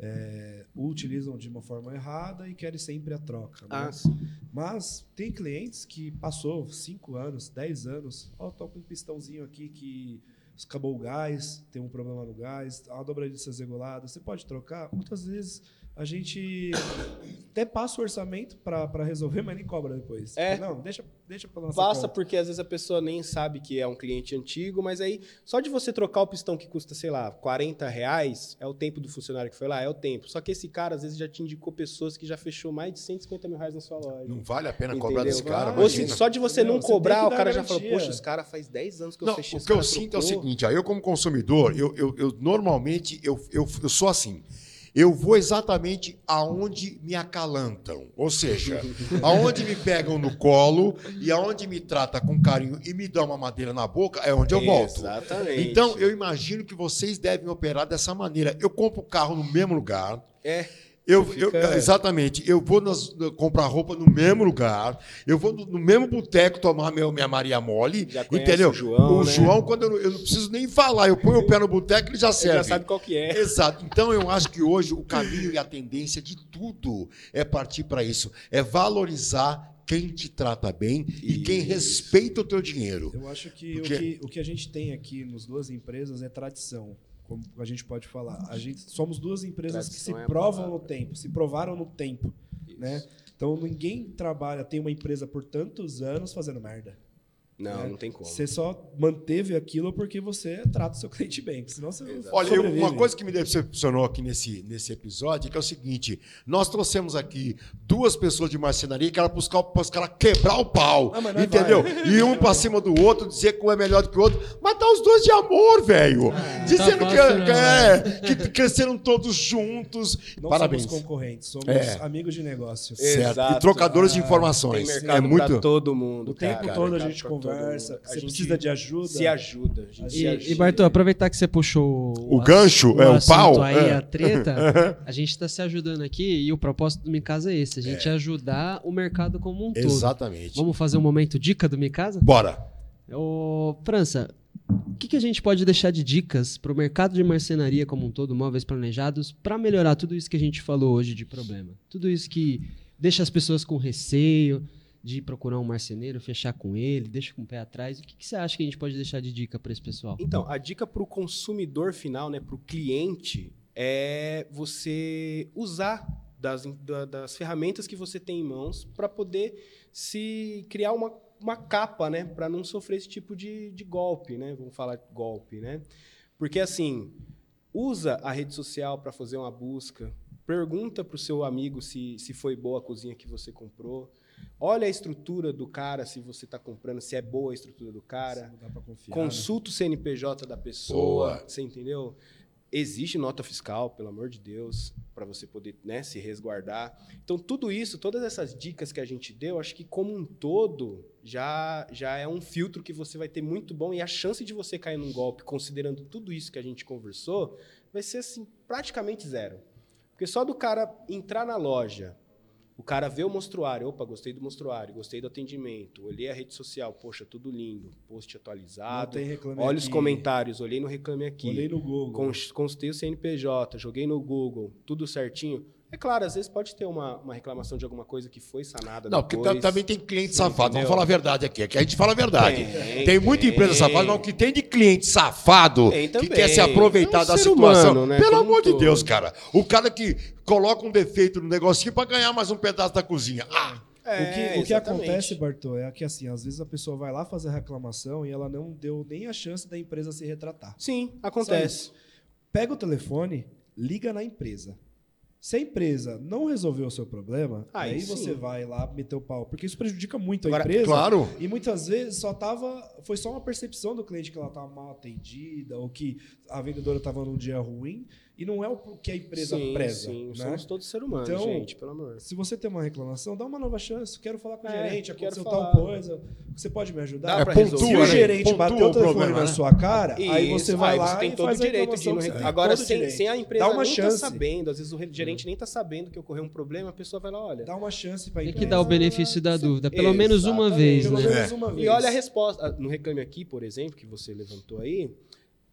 É, utilizam de uma forma errada e querem sempre a troca. né? Ah. Mas tem clientes que passou 5 anos, 10 anos, ó, com um pistãozinho aqui que acabou o gás, tem um problema no gás, a dobradiça regulada, você pode trocar? Muitas vezes a gente até passa o orçamento para resolver, mas nem cobra depois. É. Não, deixa, deixa pela nossa Passa conta. porque às vezes a pessoa nem sabe que é um cliente antigo, mas aí só de você trocar o pistão que custa, sei lá, 40 reais, é o tempo do funcionário que foi lá, é o tempo. Só que esse cara às vezes já te indicou pessoas que já fechou mais de 150 mil reais na sua loja. Não vale a pena Entendeu? cobrar desse cara. Ou se, só de você não Você tem cobrar, que o cara já falou, poxa, esse cara faz 10 anos que eu Não, fechei o esse que eu sinto é o trocou. seguinte, ó, eu como consumidor, eu, eu, eu normalmente eu, eu, eu sou assim. Eu vou exatamente aonde me acalantam. Ou seja, aonde me pegam no colo e aonde me trata com carinho e me dá uma madeira na boca, é onde eu volto. Exatamente. Então, eu imagino que vocês devem operar dessa maneira. Eu compro o carro no mesmo lugar. É, Eu, Você eu- fica- exatamente. Eu vou nas- comprar roupa no mesmo lugar. Eu vou no, no mesmo boteco tomar meu, minha Maria Mole. Já entendeu? o João, O né? João, quando eu, não- eu não preciso nem falar, eu ponho o pé no boteco, ele já serve. já sabe qual que é. Exato. Então eu acho que hoje o caminho e a tendência de tudo é partir para isso. É valorizar quem te trata bem e quem Isso. respeita o teu dinheiro. Eu acho que, Porque- o que o que a gente tem aqui nas duas empresas é tradição, como a gente pode falar. A gente somos duas empresas que se Tradição é provam no tempo, se provaram no tempo, Isso. né? Então ninguém trabalha, tem uma empresa por tantos anos fazendo merda. Não, né? não tem como. Você só manteve aquilo porque você trata o seu cliente bem, porque senão você não Olha, eu- uma coisa que me decepcionou aqui nesse, nesse episódio é que é o seguinte: nós trouxemos aqui duas pessoas de marcenaria que eram para os caras quebrar o pau. Ah, entendeu? E um pra cima do outro, dizer que um é melhor do que o outro, mas tá os dois de amor, velho. Dizendo tá que, fácil que não, é, que cresceram todos juntos. Não Parabéns. somos concorrentes, somos É. amigos de negócio. Certo. Exato. E trocadores de Tem informações. mercado é muito. pra todo mundo. O tempo cara. todo a Mercado gente todo conversa. Você gente precisa de ajuda. Se ajuda. A gente A se E, ajuda. e Bartô, aproveitar que você puxou O gancho, é, o pau, aí, é. a treta, a gente está se ajudando aqui e o propósito do Micasa é esse, a gente ajudar o mercado como um todo. Exatamente. Vamos fazer um momento dica do Micasa? Bora. Ô, França, o que, que a gente pode deixar de dicas para o mercado de marcenaria como um todo, móveis planejados, para melhorar tudo isso que a gente falou hoje de problema? Tudo isso que deixa as pessoas com receio de procurar um marceneiro, fechar com ele, deixa com o pé atrás. O que, que você acha que a gente pode deixar de dica para esse pessoal? Então, a dica para o consumidor final, né, para o cliente, é você usar das, da- das ferramentas que você tem em mãos para poder se criar uma, uma capa, né, para não sofrer esse tipo de, de golpe, né? Vamos falar golpe, né? Porque assim, usa a rede social para fazer uma busca, pergunta para o seu amigo se, se foi boa a cozinha que você comprou. Olha a estrutura do cara, se você está comprando, se é boa a estrutura do cara. Não dá pra confiar. né? Consulta o CNPJ da pessoa, Boa. você entendeu? Existe nota fiscal, pelo amor de Deus, para você poder né, se resguardar. Então, tudo isso, todas essas dicas que a gente deu, acho que como um todo já, já é um filtro que você vai ter muito bom e a chance de você cair num golpe, considerando tudo isso que a gente conversou, vai ser assim, praticamente zero. Porque só do cara entrar na loja, o cara vê o monstruário, opa, gostei do monstruário, gostei do atendimento, olhei a rede social, poxa, tudo lindo, post Não atualizado, tem reclame olha os aqui. comentários, olhei no Reclame Aqui, Olhei no Google. cons- consultei o CNPJ, joguei no Google, tudo certinho. É claro, às vezes pode ter uma, uma reclamação de alguma coisa que foi sanada Não, porque depois. tam- também tem cliente safado. Vamos entendeu? falar a verdade aqui. Aqui a gente fala a verdade. Tem, Tem, muita tem. empresa safada, mas o que tem de cliente safado Tem que quer se aproveitar É um da ser situação. humano, né? Pelo Como amor de todo. Deus, cara. O cara que coloca um defeito no negocinho para ganhar mais um pedaço da cozinha. Ah, É, o que, o que acontece, Bartô, é que assim, às vezes a pessoa vai lá fazer a reclamação e ela não deu nem a chance da empresa se retratar. Sim, acontece. Pega o telefone, liga na empresa. Se a empresa não resolveu o seu problema, Aí você vai lá meter o pau. Porque isso prejudica muito Agora, a empresa. claro. E muitas vezes só tava. Foi só uma percepção do cliente que ela estava mal atendida, ou que a vendedora estava num dia ruim. E não é o que a empresa sim, preza. sim, né? somos todos seres humanos, Então, gente, pelo amor. Se você tem uma reclamação, dá uma nova chance. Quero falar com o É, gerente, quero aconteceu falar. tal coisa. Você pode me ajudar? Dá É pra pontua, Se o né? gerente Pontua bater o telefone problema, na né? sua cara, aí Isso, você vai aí lá você tem e todo faz direito de tem. Agora, Todo sem, direito. sem a empresa Dá uma nem tá chance. sabendo, às vezes o re- gerente nem tá sabendo que ocorreu um problema, a pessoa vai lá, olha. Dá uma chance para Tem que dar o benefício da dúvida, pelo menos uma vez, Pelo né? menos uma vez. E olha a resposta. Ah, No Reclame Aqui, por exemplo, que você levantou aí,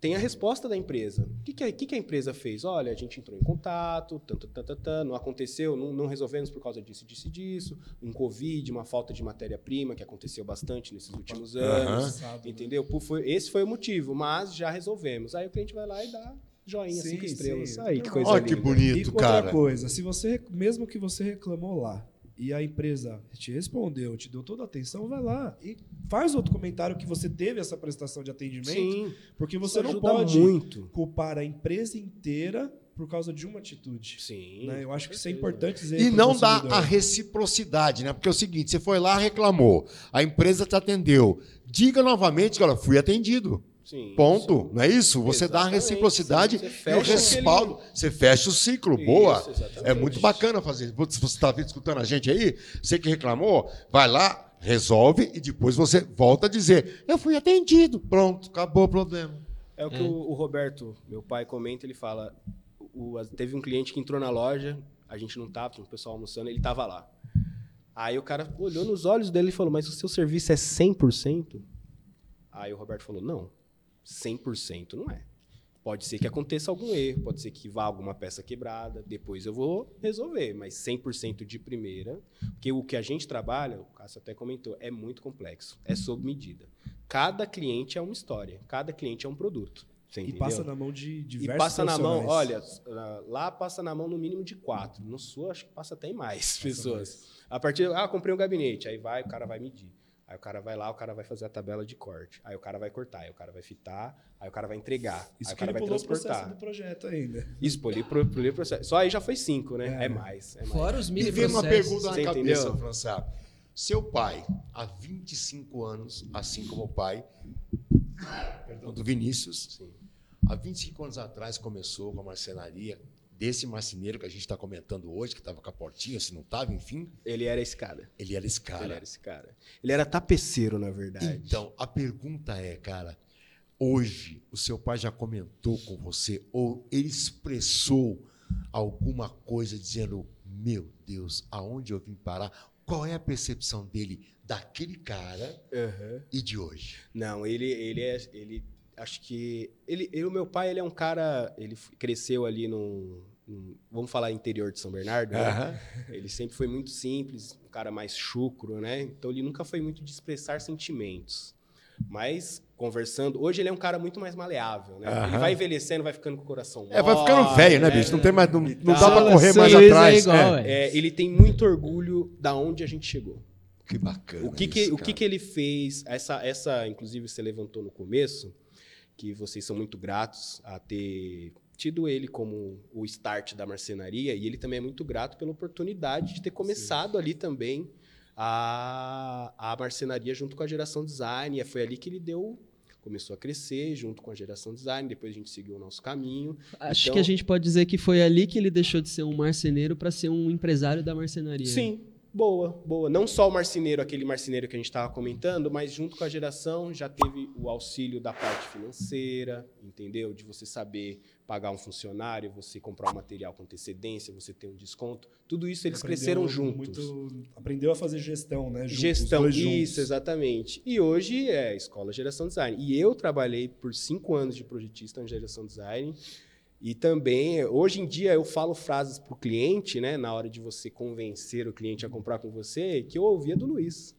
tem a resposta da empresa. O que, que, a, que que a empresa fez? Olha, a gente entrou em contato, tanto, tanto, tanto, não aconteceu, não, não resolvemos por causa disso, disso e disso. Um Covid, uma falta de matéria-prima, que aconteceu bastante nesses últimos anos. Né? Entendeu? Por- foi- esse foi o motivo, mas já resolvemos. Aí o cliente vai lá e dá joinha, Sim, cinco sim. estrelas. Aí, que coisa Olha que linda. E bonito, outra cara. coisa, se você, mesmo que você reclamou lá e a empresa te respondeu, te deu toda a atenção, vai lá e faz outro comentário que você teve essa prestação de atendimento, Sim, porque você não pode muito. culpar a empresa inteira por causa de uma atitude. Sim. né? Eu acho que isso é importante dizer. E não dá a reciprocidade, né? Porque é o seguinte, você foi lá, reclamou, a empresa te atendeu. Diga novamente, olha, fui atendido. Sim, Ponto. Não é isso? Você dá a Exatamente, reciprocidade sim. Você e o respaldo. Você fecha o ciclo. Isso, Boa. exatamente. É muito bacana fazer. Se você está escutando a gente aí, você que reclamou, vai lá, resolve e depois você volta a dizer: Eu fui atendido. Pronto, acabou o problema. É o que o, o Roberto, meu pai, comenta, ele fala, o- teve um cliente que entrou na loja, a gente não tava, tinha um pessoal almoçando, ele tava lá. Aí o cara olhou nos olhos dele e falou, mas o seu serviço é 100%? Aí o Roberto falou, não, 100% não é. Pode ser que aconteça algum erro, pode ser que vá alguma peça quebrada, depois eu vou resolver, mas 100% de primeira, porque o que a gente trabalha, o Cássio até comentou, é muito complexo, é sob medida. Cada cliente é uma história, cada cliente é um produto. E passa na mão de E diversos passa na mão, olha, ah, lá passa na mão no mínimo de quatro. No sul, acho que passa até em mais pessoas. A partir, ah, comprei um gabinete, aí vai, o cara vai medir. Aí o cara vai lá, o cara vai fazer a tabela de corte. Aí o cara vai cortar, aí o cara vai fitar, aí o cara vai entregar. Isso aí o que cara ele vai pulou o processo transportar. do projeto ainda. Isso, poli, pro- poli, processo. Só aí já foi cinco, né? É. É, mais. É mais. Fora os Me mini veio uma pergunta na cabeça? François. Seu pai, há 25 anos, assim como o pai perdão, do Vinícius, Sim. há 25 anos atrás começou com a marcenaria desse marceneiro que a gente está comentando hoje, que estava com a portinha, se não estava, enfim, Ele era esse cara. ele era esse cara. Ele era esse cara. Ele era tapeceiro, na verdade. Então, a pergunta é, cara, hoje o seu pai já comentou com você ou ele expressou alguma coisa dizendo, meu Deus, aonde eu vim parar? Qual é a percepção dele daquele cara Aham. e de hoje? Não, ele, ele é. Ele, acho que. Ele, ele- o meu pai, ele é um cara. Ele cresceu ali no. no- vamos falar interior de São Bernardo, né? Ele sempre foi muito simples, um cara mais chucro, né? Então ele nunca foi muito de expressar sentimentos. Mas conversando, hoje ele é um cara muito mais maleável, né? Ele Aham. vai envelhecendo, vai ficando com o coração É, vai ficando velho, né, bicho? Não tem mais, não, não dá tal. pra correr São mais atrás. É igual, É. é. É, ele tem muito orgulho da onde a gente chegou. Que bacana. O que, que, isso, o que, que ele fez? Essa, essa, inclusive, você levantou no começo, que vocês são muito gratos a ter tido ele como o start da marcenaria, e ele também é muito grato pela oportunidade de ter começado ali também a, a marcenaria junto com a geração design. E foi ali que ele deu. Começou a crescer junto com a geração design, depois a gente seguiu o nosso caminho. Acho Então- que a gente pode dizer que foi ali que ele deixou de ser um marceneiro para ser um empresário da marcenaria. Sim, boa, boa. Não só o marceneiro, aquele marceneiro que a gente estava comentando, mas junto com a geração já teve o auxílio da parte financeira, entendeu? De você saber pagar um funcionário, você comprar um material com antecedência, você ter um desconto. Tudo isso eles Aprendeu cresceram juntos. muito- aprendeu a fazer gestão, né? juntos, os Gestão, dois juntos. isso, exatamente. E hoje é Escola Geração Design. E eu trabalhei por cinco anos de projetista em Geração Design. E também, hoje em dia, eu falo frases para o cliente, né? Na hora de você convencer o cliente a comprar com você, que eu ouvia do Luiz.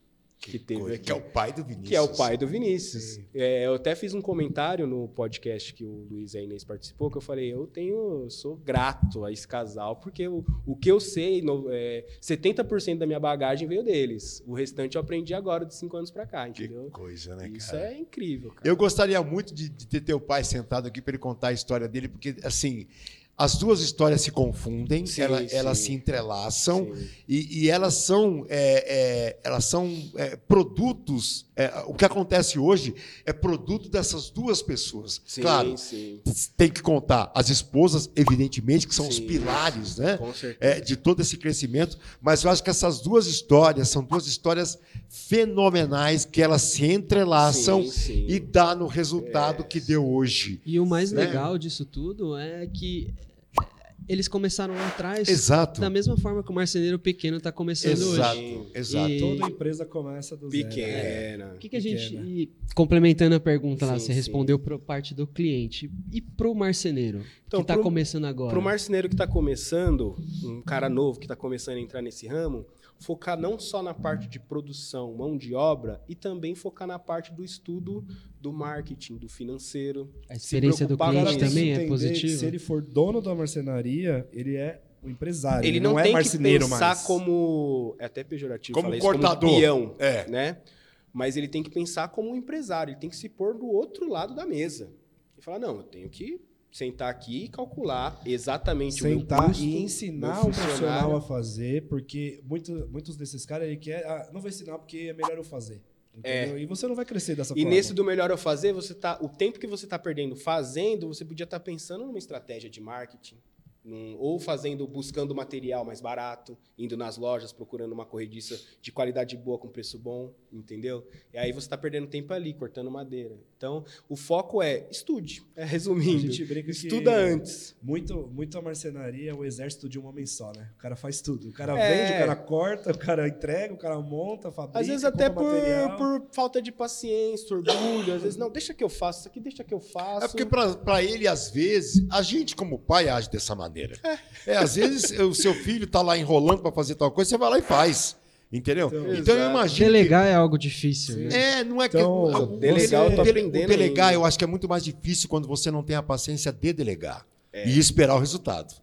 Que, teve Coisa- aqui. que é o pai do Vinícius. Que é o pai do Vinícius. É, eu até fiz um comentário no podcast que o Luiz e a Inês participou, que eu falei, eu tenho, sou grato a esse casal, porque o, o que eu sei, no, é, 70% da minha bagagem veio deles. O restante eu aprendi agora, de cinco anos pra cá, Que entendeu? coisa, né, Isso cara? é incrível, cara. Eu gostaria muito de, de ter teu pai sentado aqui para ele contar a história dele, porque, assim, as duas histórias se confundem, Sim, ela- sim. elas se entrelaçam e, e elas são, é, é, elas são é, produtos. é, o que acontece hoje é produto dessas duas pessoas. Sim, claro, sim, tem que contar as esposas, evidentemente, que são os pilares, né? é, de todo esse crescimento, mas eu acho que essas duas histórias são duas histórias fenomenais que elas se entrelaçam Sim, sim. e dá no resultado que deu hoje. E o mais Né? legal disso tudo é que eles começaram lá atrás Exato. da mesma forma que o marceneiro pequeno está começando Exato, hoje. exato. E- Toda empresa começa do zero. né? Pequena. O que, que a gente. Pequena. e complementando a pergunta lá, Sim, você sim. respondeu para parte do cliente. E pro marceneiro, Então, que está começando agora? Para o marceneiro que está começando, um cara novo que está começando a entrar nesse ramo, focar não só na parte de produção, mão de obra, e também focar na parte do estudo do marketing, do financeiro. A experiência do cliente que também é que positiva? Se ele for dono da marcenaria, ele é o empresário. Ele não, é tem que marceneiro pensar mais. como. É até pejorativo Como falar cortador. Isso, como peão, É. né? Mas ele tem que pensar como um empresário, ele tem que se pôr do outro lado da mesa. E falar, não, eu tenho que sentar aqui e calcular exatamente o meu sentar custo, e ensinar o profissional funcionário. a fazer, porque muito, muitos desses caras ele quer, ah, não vou ensinar porque é melhor eu fazer. Entendeu? E você não vai crescer dessa É. E forma. nesse do melhor eu fazer, você tá, o tempo que você está perdendo fazendo, você podia estar pensando numa estratégia de marketing, num- ou fazendo, buscando material mais barato, indo nas lojas procurando uma corrediça de qualidade boa com preço bom, entendeu? E aí você está perdendo tempo ali cortando madeira. Então, o foco é estude, é, A resumindo, gente brinca que estuda antes. Muito, muito a marcenaria é o exército de um homem só, né? O cara faz tudo. O cara É. vende, o cara corta, o cara entrega, o cara monta, fabrica, Às vezes até por, material. por falta de paciência, orgulho, às vezes não, deixa que eu faço isso aqui, deixa que eu faço. É porque para ele, às vezes, a gente como pai age dessa maneira. É, às vezes o seu filho tá lá enrolando para fazer tal coisa, você vai lá e faz. Entendeu? Então, Então, eu imagino. Delegar é algo difícil. que- né? É, não é que. Então, o- delegar eu tô dele- aprendendo O delegar, eu acho que é muito mais difícil quando você não tem a paciência de delegar. e esperar o resultado.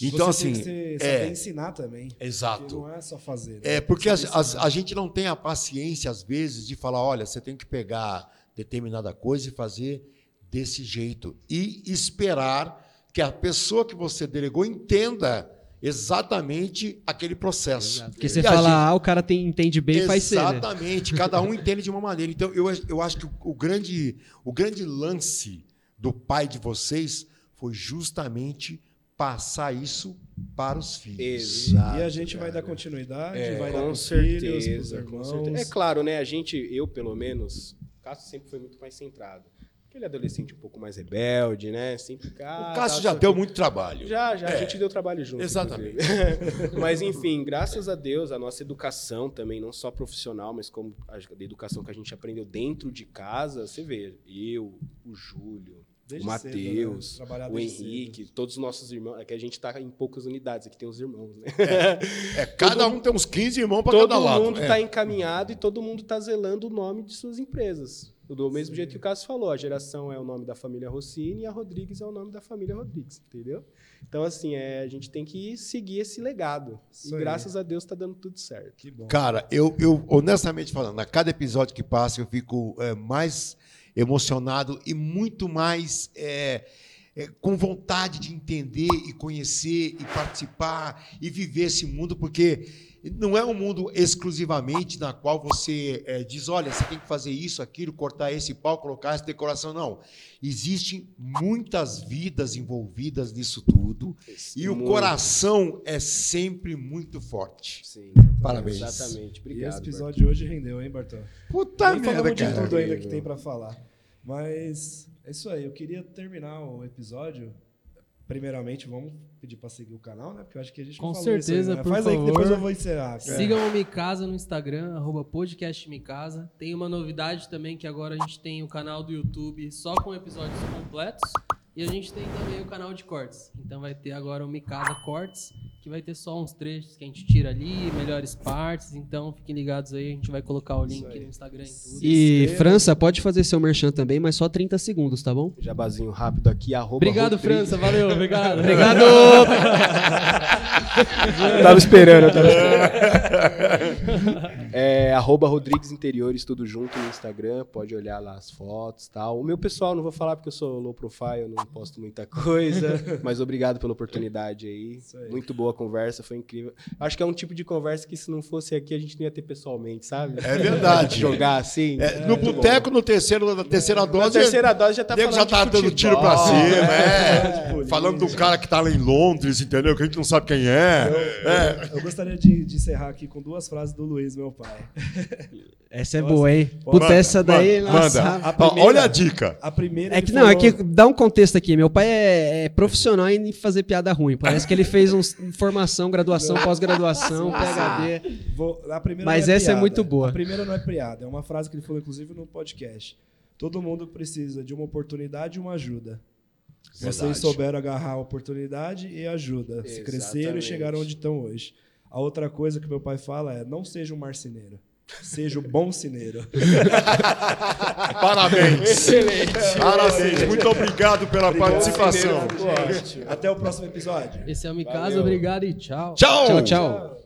Então, Você assim, tem que ser- é, ensinar também. Porque exato. não é só fazer. né? É porque as- que as- a gente não tem a paciência, às vezes, de falar: olha, você tem que pegar determinada coisa e fazer desse jeito. E esperar que a pessoa que você delegou entenda exatamente aquele processo. Porque você E fala gente- A, o cara tem- entende B e faz C, né? Exatamente, cada um entende de uma maneira. Então, eu, eu acho que o, o grande, o grande lance do pai de vocês foi justamente passar isso para os filhos. Exato. E a gente vai dar continuidade, É, vai dar com pros filhos, certeza, irmãos. com certeza. É claro, né? A gente, eu pelo menos, o Cássio sempre foi muito mais centrado. Aquele adolescente um pouco mais rebelde, né? Sempre O cá, Cássio tá, já só deu muito trabalho. Já, já, É. a gente deu trabalho junto. Exatamente. mas, enfim, graças a Deus, a nossa educação também, não só profissional, mas como a educação que a gente aprendeu dentro de casa, você vê, eu, o Júlio, Desde o cedo, Matheus, né? O Henrique, todos os nossos irmãos. É que a gente tá em poucas unidades, aqui tem os irmãos, né? É, cada um tem uns 15 irmãos para todo cada lado. mundo É. está encaminhado e todo mundo está zelando o nome de suas empresas. Do mesmo jeito que o Cássio falou, a geração é o nome da família Rossini e a Rodrigues é o nome da família Rodrigues, entendeu? Então, assim, é, a gente tem que seguir esse legado. Isso e aí. graças a Deus está dando tudo certo. Que bom. Cara, eu, eu, honestamente falando, a cada episódio que passa, eu fico é, mais emocionado e muito mais é, é, com vontade de entender e conhecer e participar e viver esse mundo, porque não é um mundo exclusivamente na qual você é, diz, olha, você tem que fazer isso, aquilo, cortar esse pau, colocar essa decoração. Não. Existem muitas vidas envolvidas nisso tudo e o Muito. coração é sempre muito forte. Sim, Parabéns. Exatamente. E Obrigado. esse episódio de hoje rendeu, hein, Bartô? Puta Nem falamos de cara. tudo ainda que tem pra falar. Mas é isso aí. Eu queria terminar o episódio. Primeiramente, vamos pedir pra seguir o canal, né? Porque eu acho que a gente Com não falou isso certeza, ainda, né? por Faz aí que favor. depois eu vou encerrar. cara. Sigam o Micasa no Instagram, arroba podcast Micasa. Tem uma novidade também que agora a gente tem o canal do YouTube só com episódios completos. E a gente tem também o canal de cortes. Então vai ter agora o Micasa Cortes, que vai ter só uns trechos que a gente tira ali, melhores partes. Então fiquem ligados aí, a gente vai colocar o link no Instagram e tudo. E. França, pode fazer seu merchan também, mas só 30 segundos, tá bom? Jabazinho rápido aqui, arroba Obrigado. França. Valeu, obrigado. Obrigado! tava esperando, eu tava esperando. É, arroba Rodrigues Interiores, tudo junto no Instagram, pode olhar lá as fotos e tal. O meu pessoal, não vou falar porque eu sou low profile, eu não posto muita coisa, mas obrigado pela oportunidade aí. aí. Muito boa a conversa, foi incrível. Acho que é um tipo de conversa que se não fosse aqui a gente não ia ter pessoalmente, sabe? É verdade. Jogar assim. É, no bom. boteco, no terceiro, na terceira Na dose, terceira dose já tá falando já tá dando futebol, tiro pra cima, é. é. Falando do cara que tá lá em Londres, entendeu? Que a gente não sabe quem é. É. Eu gostaria de, de encerrar aqui com duas frases do Luiz, meu pai. Essa é Nossa. boa, hein? Manda, Puta, essa daí, manda, nossa. manda. A primeira- Olha a dica. A primeira. É que não, é falou- que dá um contexto aqui. Meu pai é, é profissional em fazer piada ruim. Parece que ele fez uns, formação, graduação, pós-graduação, PhD. Vou- a primeira Mas não essa é piada. muito boa. A primeira não é piada, é uma frase que ele falou, inclusive, no podcast. Todo mundo precisa de uma oportunidade e uma ajuda. Vocês Verdade. souberam agarrar a oportunidade e ajuda. Se cresceram e chegaram onde estão hoje. A outra coisa que meu pai fala é: não seja um marceneiro. Seja o bom cineiro. Parabéns. Excelente. Parabéns. Muito obrigado pela participação. Até o próximo episódio. Esse é o Valeu. obrigado e tchau. Tchau. Tchau, tchau.